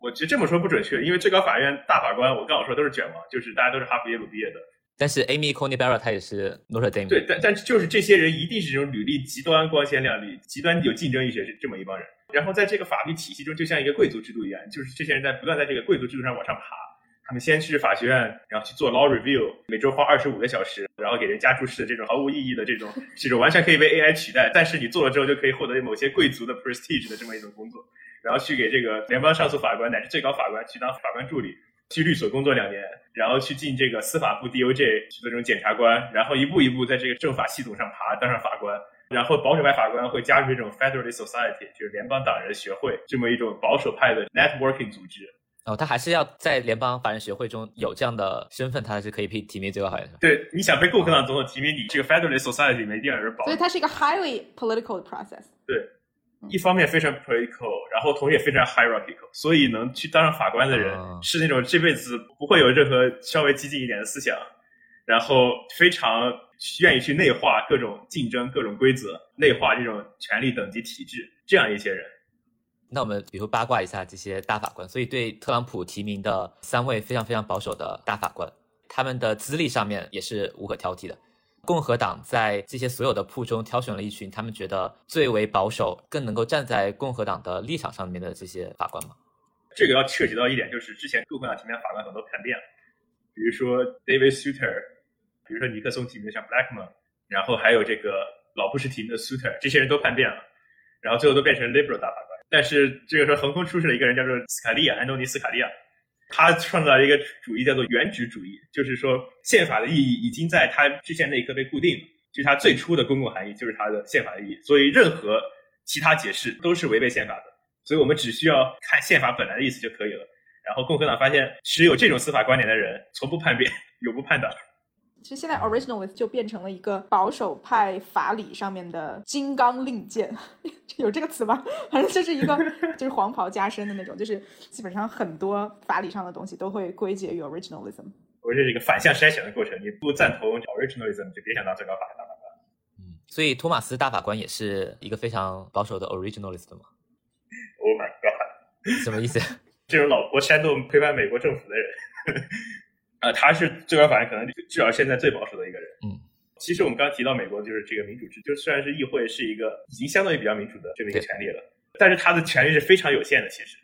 Speaker 2: 我觉得这么说不准确，因为最高法院大法官我刚好说都是卷王，就是大家都是哈佛耶鲁毕业的，
Speaker 4: 但是 Amy Coney Barrett 她也是 Notre Dame，
Speaker 2: 对，但但就是这些人一定是这种履历极端光鲜亮丽、极端有竞争意识是这么一帮人。然后在这个法律体系中，就像一个贵族制度一样，就是这些人在不断在这个贵族制度上往上爬。他们先去法学院，然后去做 law review，每周花二十五个小时，然后给人加注释这种毫无意义的这种这种完全可以被 AI 取代，但是你做了之后就可以获得某些贵族的 prestige 的这么一种工作。然后去给这个联邦上诉法官乃至最高法官去当法官助理，去律所工作两年，然后去进这个司法部 DOJ 去做这种检察官，然后一步一步在这个政法系统上爬，当上法官。然后保守派法官会加入这种 Federalist Society，就是联邦党人学会这么一种保守派的 networking 组织。
Speaker 4: 哦，他还是要在联邦法人学会中有这样的身份，他是可以被提名最高法院的。
Speaker 2: 对，你想被共和党总统提名，你这个 Federalist Society 里面一定要有人保。
Speaker 3: 所以它是一个 highly political 的 process。
Speaker 2: 对。一方面非常 political，然后同时也非常 hierarchical，所以能去当上法官的人是那种这辈子不会有任何稍微激进一点的思想，然后非常愿意去内化各种竞争、各种规则，内化这种权力等级体制，这样一些人。
Speaker 4: 那我们比如八卦一下这些大法官，所以对特朗普提名的三位非常非常保守的大法官，他们的资历上面也是无可挑剔的。共和党在这些所有的铺中挑选了一群他们觉得最为保守、更能够站在共和党的立场上面的这些法官吗？
Speaker 2: 这个要涉及到一点，就是之前共和党提名法官很多叛变了，比如说 David Souter，比如说尼克松提名的像 Blackmun，然后还有这个老布什提名的 Souter，这些人都叛变了，然后最后都变成 Liberal 大法官。但是这个时候横空出世了一个人，叫做斯卡利亚，安东尼斯卡利亚。他创造了一个主义，叫做原旨主义，就是说宪法的意义已经在他之前那一刻被固定了，就是他最初的公共含义就是他的宪法的意义，所以任何其他解释都是违背宪法的，所以我们只需要看宪法本来的意思就可以了。然后共和党发现持有这种司法观点的人从不叛变，永不叛党。
Speaker 3: 其实现在 originalist 就变成了一个保守派法理上面的金刚令箭，有这个词吗？反正就是一个 就是黄袍加身的那种，就是基本上很多法理上的东西都会归结于 originalism。
Speaker 2: 我这是一个反向筛选的过程，你不赞同 originalism 就别想当最高法院大法官。
Speaker 4: 嗯，所以托马斯大法官也是一个非常保守的 originalist 吗
Speaker 2: ？Oh my god！
Speaker 4: 什么意思？
Speaker 2: 这种老婆煽动推翻美国政府的人。呃，他是最高法院可能至少现在最保守的一个人。
Speaker 4: 嗯，
Speaker 2: 其实我们刚刚提到美国就是这个民主制，就虽然是议会是一个已经相当于比较民主的这么一个权利了，但是他的权利是非常有限的。其实，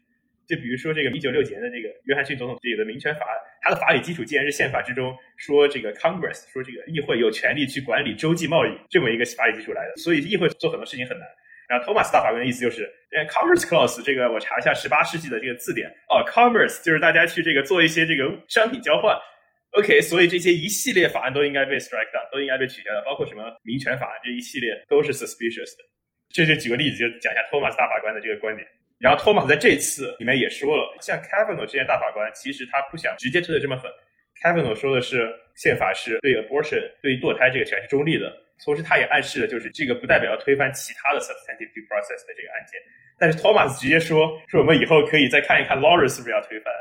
Speaker 2: 就比如说这个一九六几年的这个约翰逊总统这个民权法，它的法理基础竟然是宪法之中说这个 Congress 说这个议会有权利去管理洲际贸易这么一个法理基础来的，所以议会做很多事情很难。然后托马斯大法官的意思就是，，commerce clause 这个我查一下十八世纪的这个字典，哦，commerce 就是大家去这个做一些这个商品交换。OK，所以这些一系列法案都应该被 strike down，都应该被取消的，包括什么民权法案这一系列都是 suspicious 的。这就举个例子，就讲一下托马斯大法官的这个观点。然后托马斯在这次里面也说了，像 Kavanaugh 这些大法官，其实他不想直接推的这么狠。Kavanaugh 说的是宪法是对 abortion 对堕胎这个权是中立的，同时他也暗示了就是这个不代表要推翻其他的 substantive process 的这个案件。但是托马斯直接说说我们以后可以再看一看 Lawrence 是不是要推翻。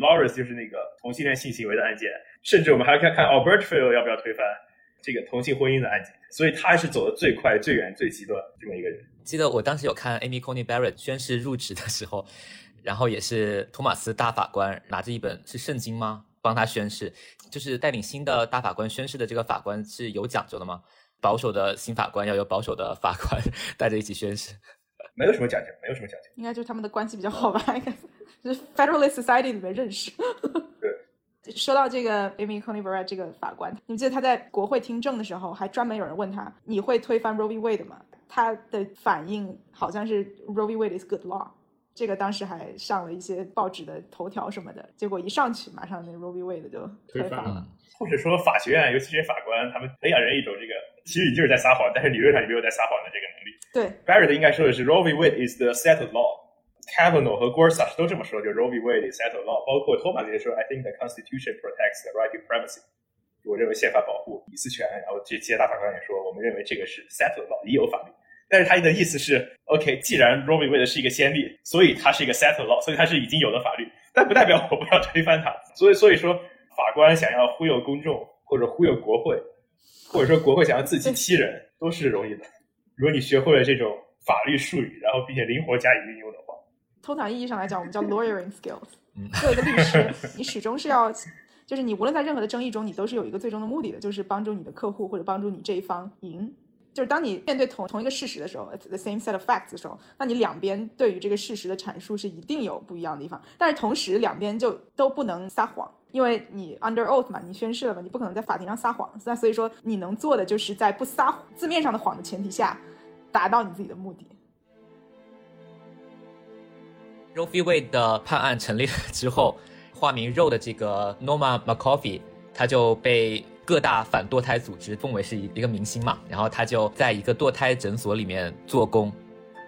Speaker 2: Lawrence 就是那个同性恋性行为的案件，甚至我们还要看看 Albertville 要不要推翻这个同性婚姻的案件，所以他是走的最快、最远、最极端这么一个人。
Speaker 4: 记得我当时有看 Amy Coney Barrett 宣誓入职的时候，然后也是托马斯大法官拿着一本是圣经吗？帮他宣誓，就是带领新的大法官宣誓的这个法官是有讲究的吗？保守的新法官要有保守的法官 带着一起宣誓？
Speaker 2: 没有什么讲究，没有什么讲究，
Speaker 3: 应该就是他们的关系比较好吧？应该。是 Federalist Society 里面认识。
Speaker 2: 对，
Speaker 3: 说到这个 Amy Coney Barrett 这个法官，你们记得他在国会听证的时候，还专门有人问他：“你会推翻 Roe v. Wade 吗？”他的反应好像是 Roe v. Wade is good law。这个当时还上了一些报纸的头条什么的。结果一上去，马上那 Roe v. Wade 就推翻了。
Speaker 2: 或者说法学院，尤其是法官，他们培养人一种这个，其实你就是在撒谎，但是理论上你没有在撒谎的这个能力。
Speaker 3: 对
Speaker 2: ，Barrett 应该说的是 Roe v. Wade is the settled law。Kavanaugh 和 Gorsuch 都这么说，就 Roe v. Wade is settled law。包括托马斯也说，I think the Constitution protects the right to privacy。我认为宪法保护隐私权。然后这些大法官也说，我们认为这个是 settled law，已有法律。但是他的意思是，OK，既然 Roe v. Wade 是一个先例，所以它是一个 settled law，所以它是已经有的法律。但不代表我不要推翻它。所以，所以说法官想要忽悠公众，或者忽悠国会，或者说国会想要自欺欺人，都是容易的。如果你学会了这种法律术语，然后并且灵活加以运用的话。通
Speaker 3: 常意义上来讲，我们叫 lawyering skills。作为一个律师，你始终是要就是你无论在任何的争议中，你都是有一个最终的目的的，就是帮助你的客户或者帮助你这一方赢。就是当你面对同同一个事实的时候，the same set of facts 的时候，那你两边对于这个事实的阐述是一定有不一样的地方，但是同时两边就都不能撒谎，因为你 under oath 嘛，你宣誓了嘛，你不可能在法庭上撒谎。那所以说，你能做的就是在不撒字面上的谎的前提下，达到你自己的目的。
Speaker 4: Roe v. Wade 的判案成立了之后，化名 ro 的这个 Norma McCorvey，他就被各大反堕胎组织奉为是一一个明星嘛，然后他就在一个堕胎诊所里面做工，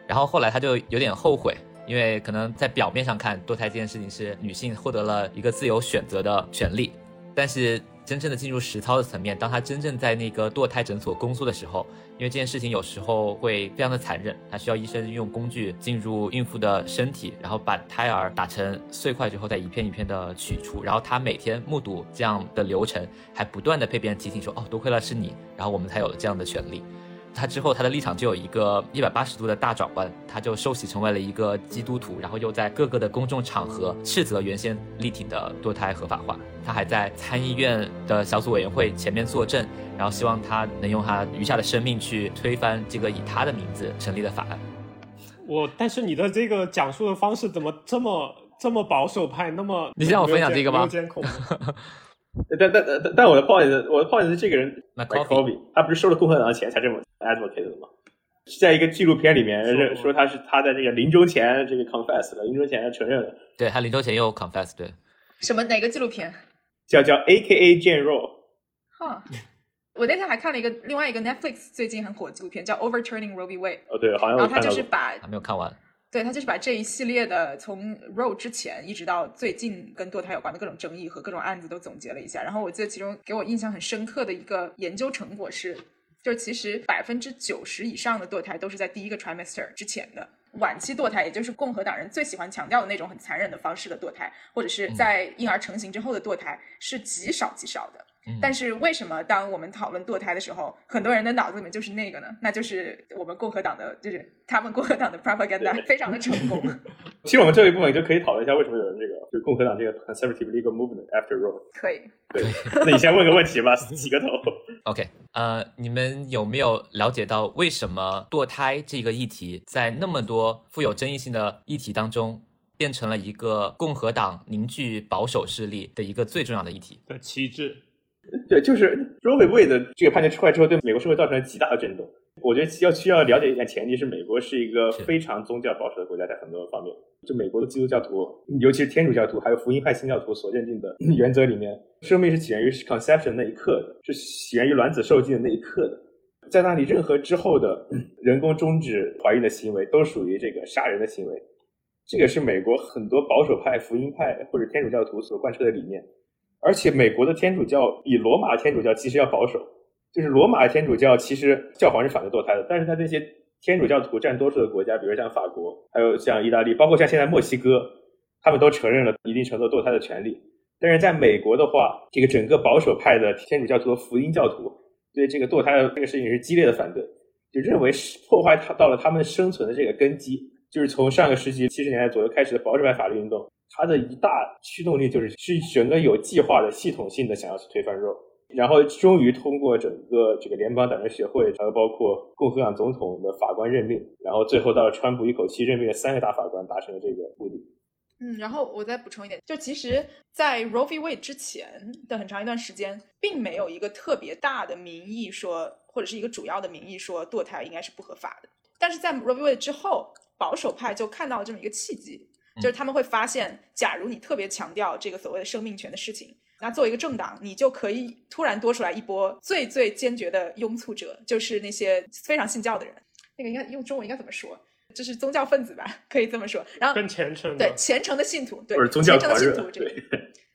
Speaker 4: 然后后来他就有点后悔，因为可能在表面上看堕胎这件事情是女性获得了一个自由选择的权利，但是。真正的进入实操的层面，当他真正在那个堕胎诊所工作的时候，因为这件事情有时候会非常的残忍，他需要医生用工具进入孕妇的身体，然后把胎儿打成碎块之后再一片一片的取出，然后他每天目睹这样的流程，还不断的被别人提醒说，哦，多亏了是你，然后我们才有了这样的权利。他之后，他的立场就有一个一百八十度的大转弯，他就受洗成为了一个基督徒，然后又在各个的公众场合斥责原先力挺的堕胎合法化。他还在参议院的小组委员会前面作证，然后希望他能用他余下的生命去推翻这个以他的名字成立的法案。
Speaker 1: 我，但是你的这个讲述的方式怎么这么这么保守派？那么
Speaker 4: 你让我分享这个吗？
Speaker 1: 监控。
Speaker 2: 但但但但我的 point 是，我的 point 是这个人 McCarthy，他不是收了共和党的钱才这么 advocate 的吗？是在一个纪录片里面说他是他在这个临终前这个 confess 了，临终前承认了。
Speaker 4: 对他临终前又 confess，对。
Speaker 3: 什么哪个纪录片？
Speaker 2: 叫叫 A.K.A. General。
Speaker 3: 哈，我那天还看了一个另外一个 Netflix 最近很火的纪录片，叫 Overturning Roe v. Wade。
Speaker 2: 哦，对，好像
Speaker 3: 然后他就是把
Speaker 4: 还没有看完。
Speaker 3: 对他就是把这一系列的从 Roe 之前一直到最近跟堕胎有关的各种争议和各种案子都总结了一下。然后我记得其中给我印象很深刻的一个研究成果是，就是其实百分之九十以上的堕胎都是在第一个 trimester 之前的。晚期堕胎，也就是共和党人最喜欢强调的那种很残忍的方式的堕胎，或者是在婴儿成型之后的堕胎，是极少极少的。但是为什么当我们讨论堕胎的时候，很多人的脑子里面就是那个呢？那就是我们共和党的，就是他们共和党的 propaganda 非常的成功。
Speaker 2: 其实我们这一部分就可以讨论一下，为什么有人这个就共和党这个 conservative legal movement after Roe。
Speaker 3: 可以。
Speaker 2: 对，那你先问个问题吧，起个头。
Speaker 4: OK，呃，你们有没有了解到为什么堕胎这个议题在那么多富有争议性的议题当中，变成了一个共和党凝聚保守势力的一个最重要的议题
Speaker 1: 的旗帜？
Speaker 2: 对，就是 Roe v. Wade 的这个判决出来之后，对美国社会造成了极大的震动。我觉得要需要了解一点前提是，美国是一个非常宗教保守的国家，在很多方面，就美国的基督教徒，尤其是天主教徒，还有福音派新教徒所认定的 原则里面，生命是起源于 conception 那一刻的，是起源于卵子受精的那一刻的。在那里，任何之后的 人工终止怀孕的行为，都属于这个杀人的行为。这个是美国很多保守派、福音派或者天主教徒所贯彻的理念。而且美国的天主教比罗马天主教其实要保守，就是罗马天主教其实教皇是反对堕胎的，但是他那些天主教徒占多数的国家，比如像法国，还有像意大利，包括像现在墨西哥，他们都承认了一定程度堕胎的权利。但是在美国的话，这个整个保守派的天主教徒和福音教徒对这个堕胎的这个事情是激烈的反对，就认为是破坏他到了他们生存的这个根基，就是从上个世纪七十年代左右开始的保守派法律运动。它的一大驱动力就是是整个有计划的、系统性的想要去推翻 Roe，然后终于通过整个这个联邦党人协会，还有包括共和党总统的法官任命，然后最后到了川普一口气任命了三个大法官，达成了这个目的。
Speaker 3: 嗯，然后我再补充一点，就其实，在 Roe v. Wade 之前的很长一段时间，并没有一个特别大的民意说，或者是一个主要的民意说堕胎应该是不合法的。但是在 Roe v. Wade 之后，保守派就看到了这么一个契机。就是他们会发现，假如你特别强调这个所谓的生命权的事情，那作为一个政党，你就可以突然多出来一波最最坚决的拥簇者，就是那些非常信教的人。那个应该用中文应该怎么说？就是宗教分子吧，可以这么说。然后
Speaker 1: 更虔诚，
Speaker 3: 对虔诚的信徒，对
Speaker 2: 宗教
Speaker 3: 虔诚的信徒，这个。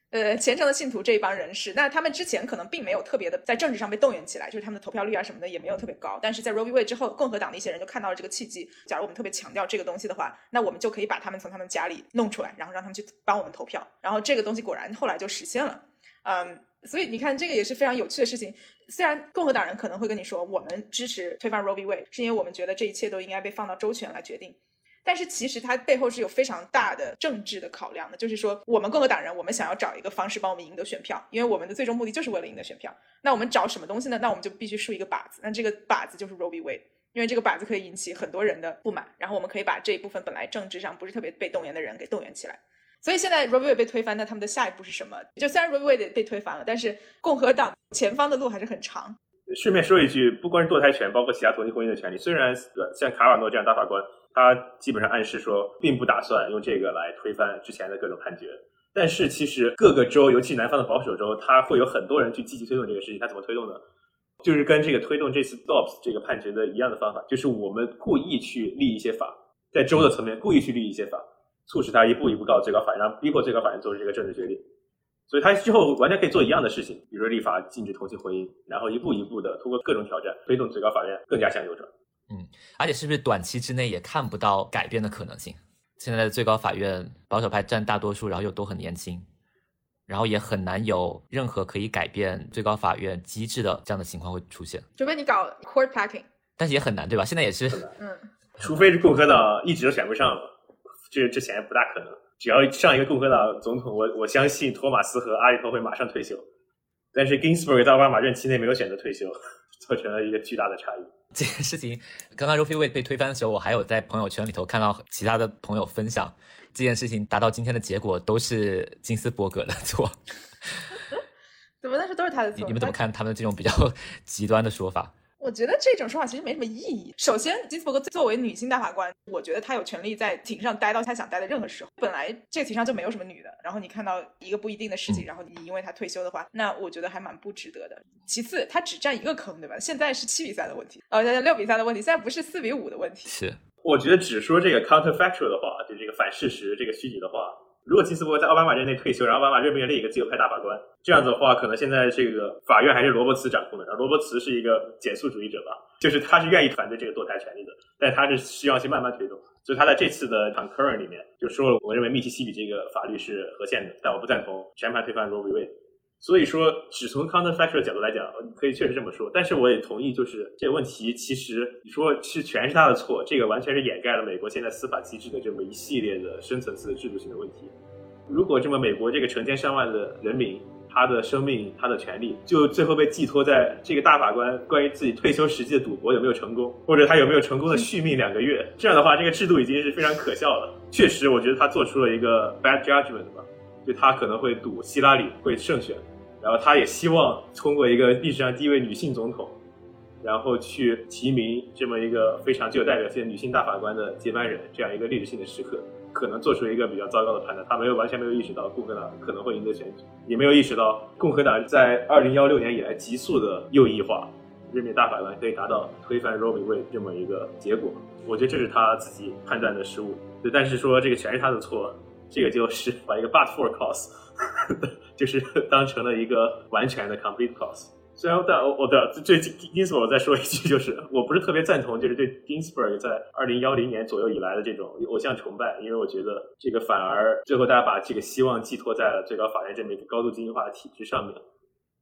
Speaker 3: 呃，虔诚的信徒这一帮人士，那他们之前可能并没有特别的在政治上被动员起来，就是他们的投票率啊什么的也没有特别高。但是在 Roe v. Wade 之后，共和党的一些人就看到了这个契机。假如我们特别强调这个东西的话，那我们就可以把他们从他们家里弄出来，然后让他们去帮我们投票。然后这个东西果然后来就实现了。嗯，所以你看，这个也是非常有趣的事情。虽然共和党人可能会跟你说，我们支持推翻 Roe v. Wade，是因为我们觉得这一切都应该被放到周全来决定。但是其实它背后是有非常大的政治的考量的，就是说我们共和党人，我们想要找一个方式帮我们赢得选票，因为我们的最终目的就是为了赢得选票。那我们找什么东西呢？那我们就必须竖一个靶子，那这个靶子就是 Roe v. Wade，因为这个靶子可以引起很多人的不满，然后我们可以把这一部分本来政治上不是特别被动员的人给动员起来。所以现在 Roe v. Wade 被推翻，那他们的下一步是什么？就虽然 Roe v. Wade 被推翻了，但是共和党前方的路还是很长。
Speaker 2: 顺便说一句，不光是堕胎权，包括其他同性婚姻的权利，虽然像卡瓦诺这样大法官，他基本上暗示说并不打算用这个来推翻之前的各种判决，但是其实各个州，尤其南方的保守州，他会有很多人去积极推动这个事情。他怎么推动呢？就是跟这个推动这次 Dobbs 这个判决的一样的方法，就是我们故意去立一些法，在州的层面故意去立一些法，促使他一步一步告最高法院，然后逼迫最高法院做出这个政治决定。所以他之后完全可以做一样的事情，比如说立法禁止同性婚姻，然后一步一步的通过各种挑战推动最高法院更加向右转。
Speaker 4: 嗯，而且是不是短期之内也看不到改变的可能性？现在的最高法院保守派占大多数，然后又都很年轻，然后也很难有任何可以改变最高法院机制的这样的情况会出现。
Speaker 3: 除非你搞 court packing，
Speaker 4: 但是也很难，对吧？现在也是，
Speaker 3: 嗯，
Speaker 2: 除非是共和党一直都选不上，这之前不大可能。只要上一个共和党总统，我我相信托马斯和阿里托会马上退休。但是 Ginsburg 在奥巴马任期内没有选择退休，造成了一个巨大的差异。
Speaker 4: 这件事情，刚刚 Roe v. Wade 被推翻的时候，我还有在朋友圈里头看到其他的朋友分享这件事情达到今天的结果都是金斯伯格的错。
Speaker 3: 怎么？但是都是他的错。
Speaker 4: 你们怎么看他们这种比较 极端的说法？
Speaker 3: 我觉得这种说法其实没什么意义。首先，金斯伯格作为女性大法官，我觉得她有权利在庭上待到她想待的任何时候。本来这个庭上就没有什么女的，然后你看到一个不一定的事情，然后你因为她退休的话，那我觉得还蛮不值得的。其次，她只占一个坑，对吧？现在是七比三的问题，呃，现在六比三的问题，现在不是四比五的问题。
Speaker 4: 是，
Speaker 2: 我觉得只说这个 counterfactual 的话，就这个反事实、这个虚拟的话。如果金斯伯格在奥巴马任内退休，然后奥巴马任命另一个自由派大法官，这样子的话，可能现在这个法院还是罗伯茨掌控的。然后罗伯茨是一个减速主义者吧，就是他是愿意反对这个堕胎权利的，但他是需要去慢慢推动。所以他在这次的 concurrent 里面就说了，我认为密西西比这个法律是合宪的，但我不赞同全盘推翻罗伯茨。所以说，只从 counterfactual 角度来讲，可以确实这么说。但是我也同意，就是这个问题其实你说是全是他的错，这个完全是掩盖了美国现在司法机制的这么一系列的深层次的制度性的问题。如果这么美国这个成千上万的人民，他的生命、他的权利，就最后被寄托在这个大法官关于自己退休时期的赌博有没有成功，或者他有没有成功的续命两个月，这样的话，这个制度已经是非常可笑了。确实，我觉得他做出了一个 bad judgment 吧，就他可能会赌希拉里会胜选。然后他也希望通过一个历史上第一位女性总统，然后去提名这么一个非常具有代表性女性大法官的接班人，这样一个历史性的时刻，可能做出一个比较糟糕的判断。他没有完全没有意识到共和党可能会赢得选举，也没有意识到共和党在二零幺六年以来急速的右翼化，任命大法官可以达到推翻 Roe v. Wade 这么一个结果。我觉得这是他自己判断的失误。对，但是说这个全是他的错，这个就是把一个 but for cause。就是当成了一个完全的 complete cause。虽然但我的对 Ginsburg 再说一句，就是我不是特别赞同，就是对 Ginsburg 在二零幺零年左右以来的这种偶像崇拜，因为我觉得这个反而最后大家把这个希望寄托在了最高法院这么一个高度精英化的体制上面。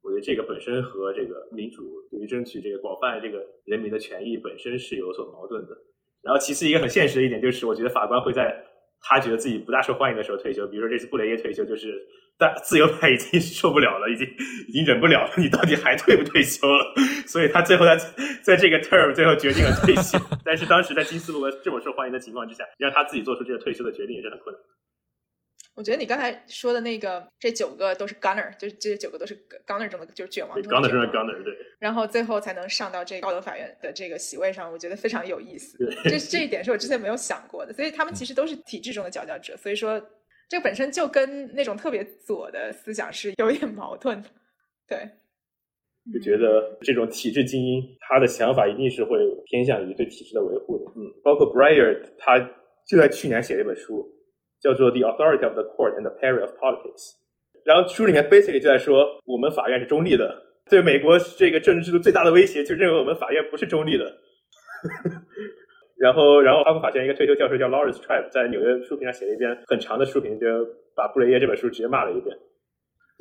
Speaker 2: 我觉得这个本身和这个民主对于争取这个广泛这个人民的权益本身是有所矛盾的。然后其次一个很现实的一点就是，我觉得法官会在他觉得自己不大受欢迎的时候退休，比如说这次布雷耶退休就是。但自由派已经 受不了了，已经已经忍不了了。你到底还退不退休了？所以他最后在在这个 term 最后决定了退休。但是当时在金斯伯格这么受欢迎的情况之下，让他自己做出这个退休的决定也是很困难。
Speaker 3: 我觉得你刚才说的那个这九个都是 gunner，就是这九个都是 gunner 中的就是卷王中的
Speaker 2: gunner 中的 gunner 对。
Speaker 3: 然后最后才能上到这个高等法院的这个席位上，我觉得非常有意思。这这 一点是我之前没有想过的，所以他们其实都是体制中的佼佼者。所以说。这个本身就跟那种特别左的思想是有点矛盾的，对，
Speaker 2: 就觉得这种体制精英，他的想法一定是会偏向于对体制的维护的。嗯，包括 Breyer，他就在去年写了一本书，叫做《The Authority of the Court and the Peril of Politics》，然后书里面 basically 就在说，我们法院是中立的，对美国这个政治制度最大的威胁，就认为我们法院不是中立的。然后，然后哈佛法学院一个退休教授叫 Lawrence Tribe，在纽约书评上写了一篇很长的书评，就把布雷耶这本书直接骂了一遍。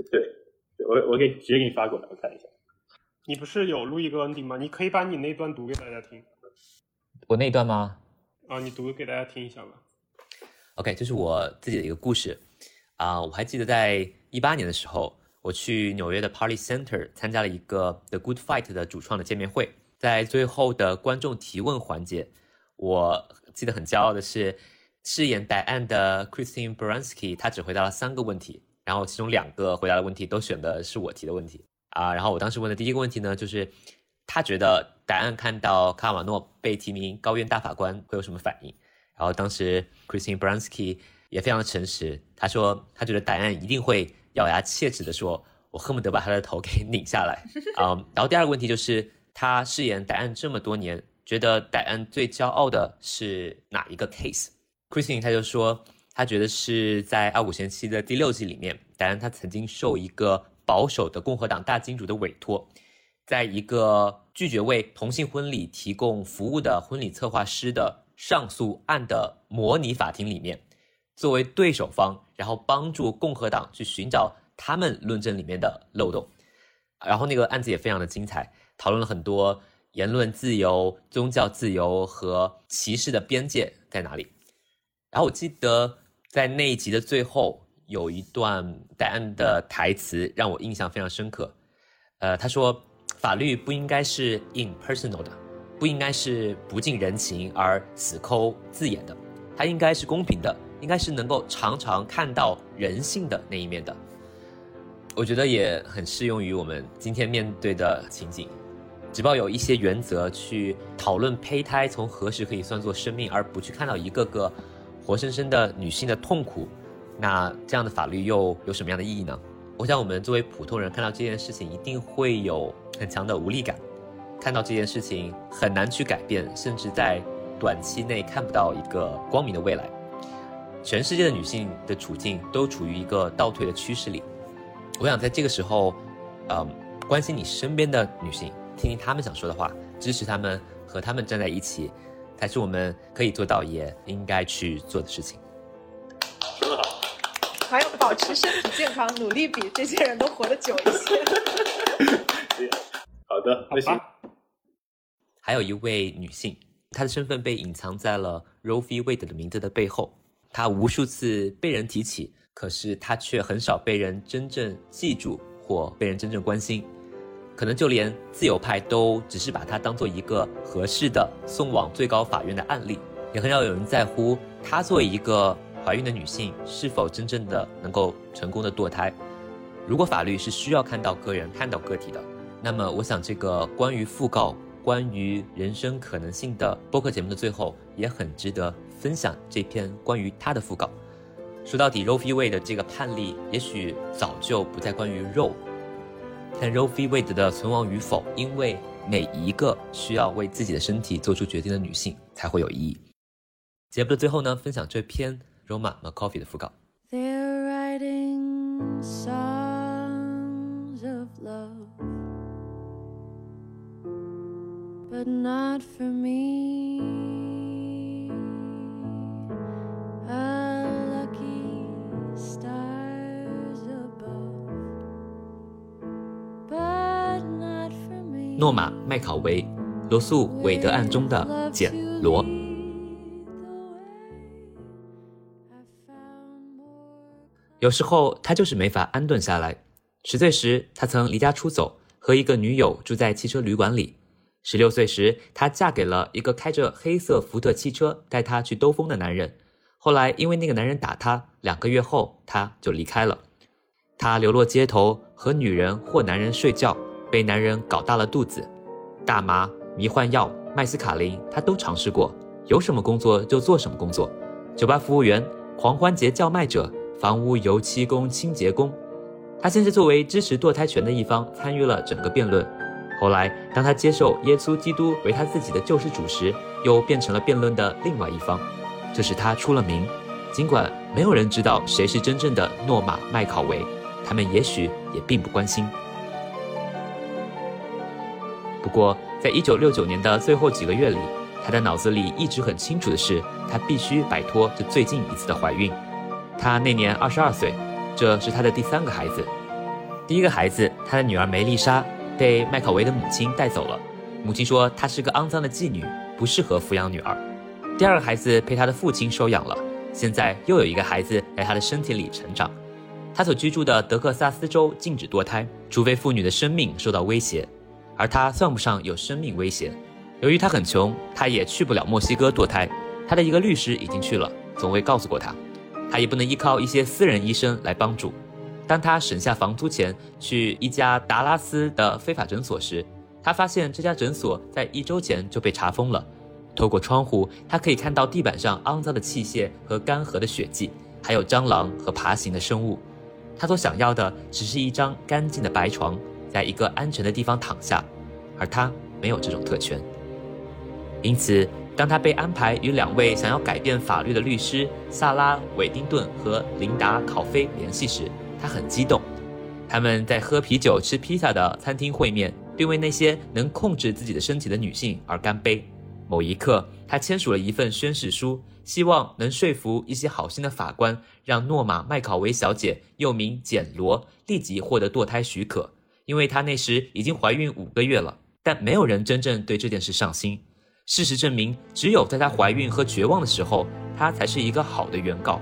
Speaker 2: 对，我我给直接给你发过来，我看一下。
Speaker 1: 你不是有录一个 ending 吗？你可以把你那段读给大家听。
Speaker 4: 我那段吗？
Speaker 1: 啊，你读给大家听一下吧。
Speaker 4: OK，这是我自己的一个故事啊、我还记得在一八年的时候，我去纽约的 Party Center 参加了一个 The Good Fight 的主创的见面会，在最后的观众提问环节，我记得很骄傲的是，饰演戴安的 Christine Baranski，她只回答了三个问题，然后其中两个回答的问题都选的是我提的问题啊。然后我当时问的第一个问题呢，就是他觉得戴安看到卡瓦诺被提名高院大法官会有什么反应？然后当时 Christine Baranski 也非常诚实，他说他觉得戴安一定会咬牙切齿的说，我恨不得把他的头给 拧下来。嗯，然后第二个问题就是他饰演戴安这么多年，觉得戴安最骄傲的是哪一个 case？Christine 他就说，他觉得是在《傲骨贤妻》的第六季里面，戴安他曾经受一个保守的共和党大金主的委托，在一个拒绝为同性婚礼提供服务的婚礼策划师的上诉案的模拟法庭里面，作为对手方，然后帮助共和党去寻找他们论证里面的漏洞。然后那个案子也非常的精彩，讨论了很多言论自由、宗教自由和歧视的边界在哪里。然后我记得在那一集的最后有一段戴安的台词让我印象非常深刻。呃，他说法律不应该是 impersonal 的，不应该是不近人情而死抠字眼的，它应该是公平的，应该是能够常常看到人性的那一面的。我觉得也很适用于我们今天面对的情景，只抱有一些原则去讨论胚胎从何时可以算作生命，而不去看到一个个活生生的女性的痛苦，那这样的法律又有什么样的意义呢？我想我们作为普通人看到这件事情，一定会有很强的无力感，看到这件事情很难去改变，甚至在短期内看不到一个光明的未来。全世界的女性的处境都处于一个倒退的趋势里。我想在这个时候，嗯，关心你身边的女性，听听她们想说的话，支持她们，和她们站在一起，才是我们可以做到也应该去做的事情。
Speaker 3: 还有保持身体健康，努力比这些人都活得久一些。
Speaker 2: 好的，
Speaker 1: 好
Speaker 2: 那行，
Speaker 1: 吧，
Speaker 4: 还有一位女性，她的身份被隐藏在了 Roe v. Wade 的名字的背后，她无数次被人提起，可是她却很少被人真正记住或被人真正关心。可能就连自由派都只是把她当做一个合适的送往最高法院的案例，也很少有人在乎她作为一个怀孕的女性是否真正的能够成功的堕胎。如果法律是需要看到个人、看到个体的，那么我想这个关于讣告、关于人生可能性的播客节目的最后，也很值得分享这篇关于他的讣告。说到底，Roe v. Wade 的这个判例，也许早就不再关于肉，但 Roe v. Wade 的存亡与否，因为每一个需要为自己的身体做出决定的女性才会有意义。节目的最后呢，分享这篇 Roma McCoffee 的讣告。
Speaker 5: They're writing songs of love, but not for me. A lucky stars above, but not for me.
Speaker 4: 诺玛·麦考维，罗素韦德案中的简·罗。有时候他就是没法安顿下来。十岁时，他曾离家出走，和一个女友住在汽车旅馆里。十六岁时，她嫁给了一个开着黑色福特汽车带她去兜风的男人。后来，因为那个男人打她，两个月后她就离开了。她流落街头，和女人或男人睡觉，被男人搞大了肚子。大麻、迷幻药、麦斯卡林，她都尝试过。有什么工作就做什么工作，酒吧服务员、狂欢节叫卖者、房屋油漆工、清洁工。他先是作为支持堕胎权的一方参与了整个辩论，后来当他接受耶稣基督为他自己的救世主时，又变成了辩论的另外一方，这使他出了名。尽管没有人知道谁是真正的诺玛·麦考维，他们也许也并不关心。不过，在一九六九年的最后几个月里，他的脑子里一直很清楚的是，他必须摆脱这最近一次的怀孕。他那年二十二岁，这是他的第三个孩子。第一个孩子，他的女儿梅丽莎被麦考维的母亲带走了。母亲说她是个肮脏的妓女，不适合抚养女儿。第二个孩子被他的父亲收养了，现在又有一个孩子在他的身体里成长。他所居住的德克萨斯州禁止堕胎，除非妇女的生命受到威胁，而他算不上有生命威胁。由于他很穷，他也去不了墨西哥堕胎。他的一个律师已经去了，从未告诉过他。他也不能依靠一些私人医生来帮助。当他省下房租钱去一家达拉斯的非法诊所时，他发现这家诊所在一周前就被查封了。透过窗户，他可以看到地板上肮脏的器械和干涸的血迹，还有蟑螂和爬行的生物。他所想要的只是一张干净的白床，在一个安全的地方躺下，而他没有这种特权。因此，当他被安排与两位想要改变法律的律师萨拉·韦丁顿和琳达·考菲联系时，他很激动。他们在喝啤酒、吃披萨的餐厅会面，并为那些能控制自己的身体的女性而干杯。某一刻，他签署了一份宣誓书，希望能说服一些好心的法官，让诺玛·麦考维小姐（又名简·罗）立即获得堕胎许可，因为她那时已经怀孕五个月了。但没有人真正对这件事上心。事实证明，只有在她怀孕和绝望的时候，她才是一个好的原告，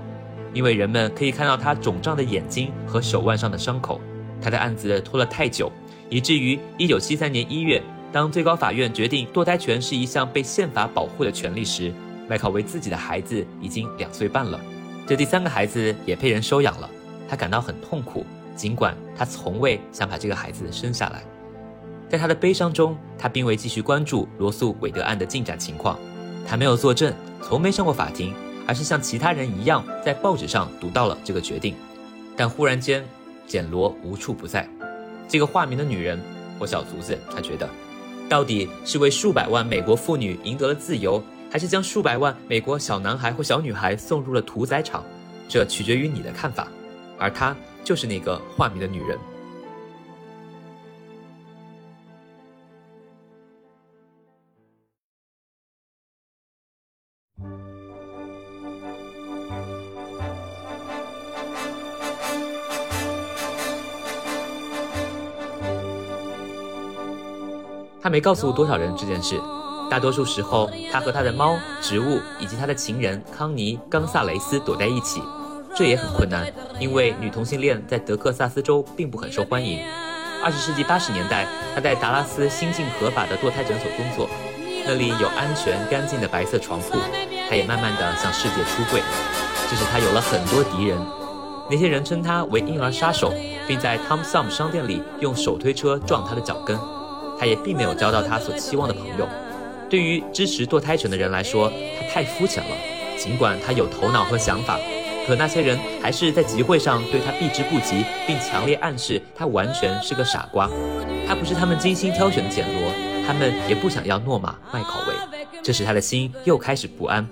Speaker 4: 因为人们可以看到他肿胀的眼睛和手腕上的伤口。他的案子拖了太久，以至于1973年1月，当最高法院决定堕胎权是一项被宪法保护的权利时，麦考维自己的孩子已经两岁半了。这第三个孩子也被人收养了，他感到很痛苦，尽管他从未想把这个孩子生下来。在他的悲伤中，他并未继续关注罗素韦德案的进展情况。他没有作证，从没上过法庭，而是像其他人一样在报纸上读到了这个决定。但忽然间，简罗无处不在。这个化名的女人我小卒子，他觉得，到底是为数百万美国妇女赢得了自由，还是将数百万美国小男孩或小女孩送入了屠宰场？这取决于你的看法。而她就是那个化名的女人。他没告诉多少人这件事，大多数时候，他和他的猫、植物以及他的情人康妮·冈萨雷斯躲在一起，这也很困难，因为女同性恋在德克萨斯州并不很受欢迎。二十世纪八十年代，他在达拉斯新晋合法的堕胎诊所工作，那里有安全干净的白色床铺。他也慢慢的向世界出柜，这使他有了很多敌人，那些人称他为婴儿杀手，并在 Tom Thumb 商店里用手推车撞他的脚跟。他也并没有交到他所期望的朋友。对于支持堕胎权的人来说，他太肤浅了。尽管他有头脑和想法，可那些人还是在集会上对他避之不及，并强烈暗示他完全是个傻瓜。他不是他们精心挑选的简罗，他们也不想要诺玛·麦考维，这使他的心又开始不安。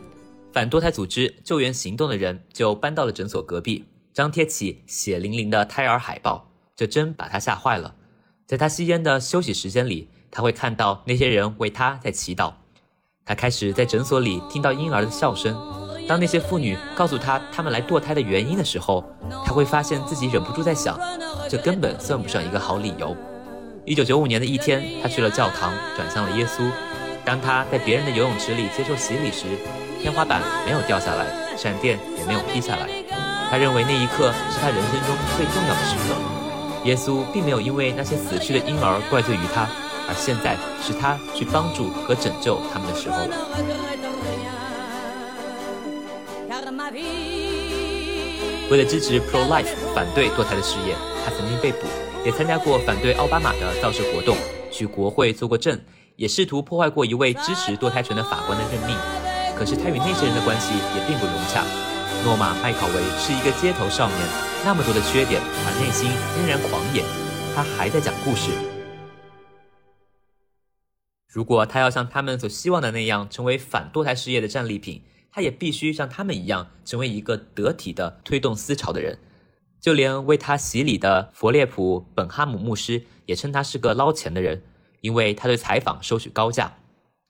Speaker 4: 反堕胎组织救援行动的人就搬到了诊所隔壁，张贴起血淋淋的胎儿海报，这真把他吓坏了。在他吸烟的休息时间里，他会看到那些人为他在祈祷。他开始在诊所里听到婴儿的笑声。当那些妇女告诉他他们来堕胎的原因的时候，他会发现自己忍不住在想，这根本算不上一个好理由。一九九五年的一天，他去了教堂，转向了耶稣。当他在别人的游泳池里接受洗礼时，天花板没有掉下来，闪电也没有劈下来。他认为那一刻是他人生中最重要的时刻。耶稣并没有因为那些死去的婴儿怪罪于他，而现在是他去帮助和拯救他们的时候了。为了支持 pro-life 反对堕胎的事业，他曾经被捕，也参加过反对奥巴马的造势活动，去国会做过证，也试图破坏过一位支持堕胎权的法官的任命。可是他与那些人的关系也并不融洽。诺玛·麦考维是一个街头少年，那么多的缺点，而内心仍然狂野。他还在讲故事。如果他要像他们所希望的那样成为反堕胎事业的战利品，他也必须像他们一样成为一个得体的推动思潮的人。就连为他洗礼的佛列普·本哈姆牧师也称他是个捞钱的人，因为他对采访收取高价。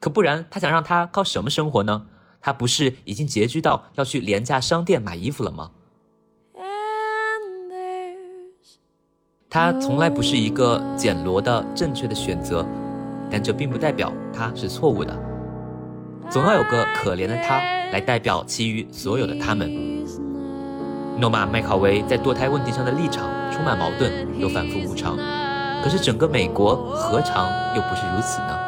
Speaker 4: 可不然，他想让他靠什么生活呢？他不是已经拮据到要去廉价商店买衣服了吗？他从来不是一个简罗的正确的选择，但这并不代表他是错误的。总要有个可怜的他来代表其余所有的他们。诺玛·麦考维在堕胎问题上的立场充满矛盾又反复无常，可是整个美国何尝又不是如此呢？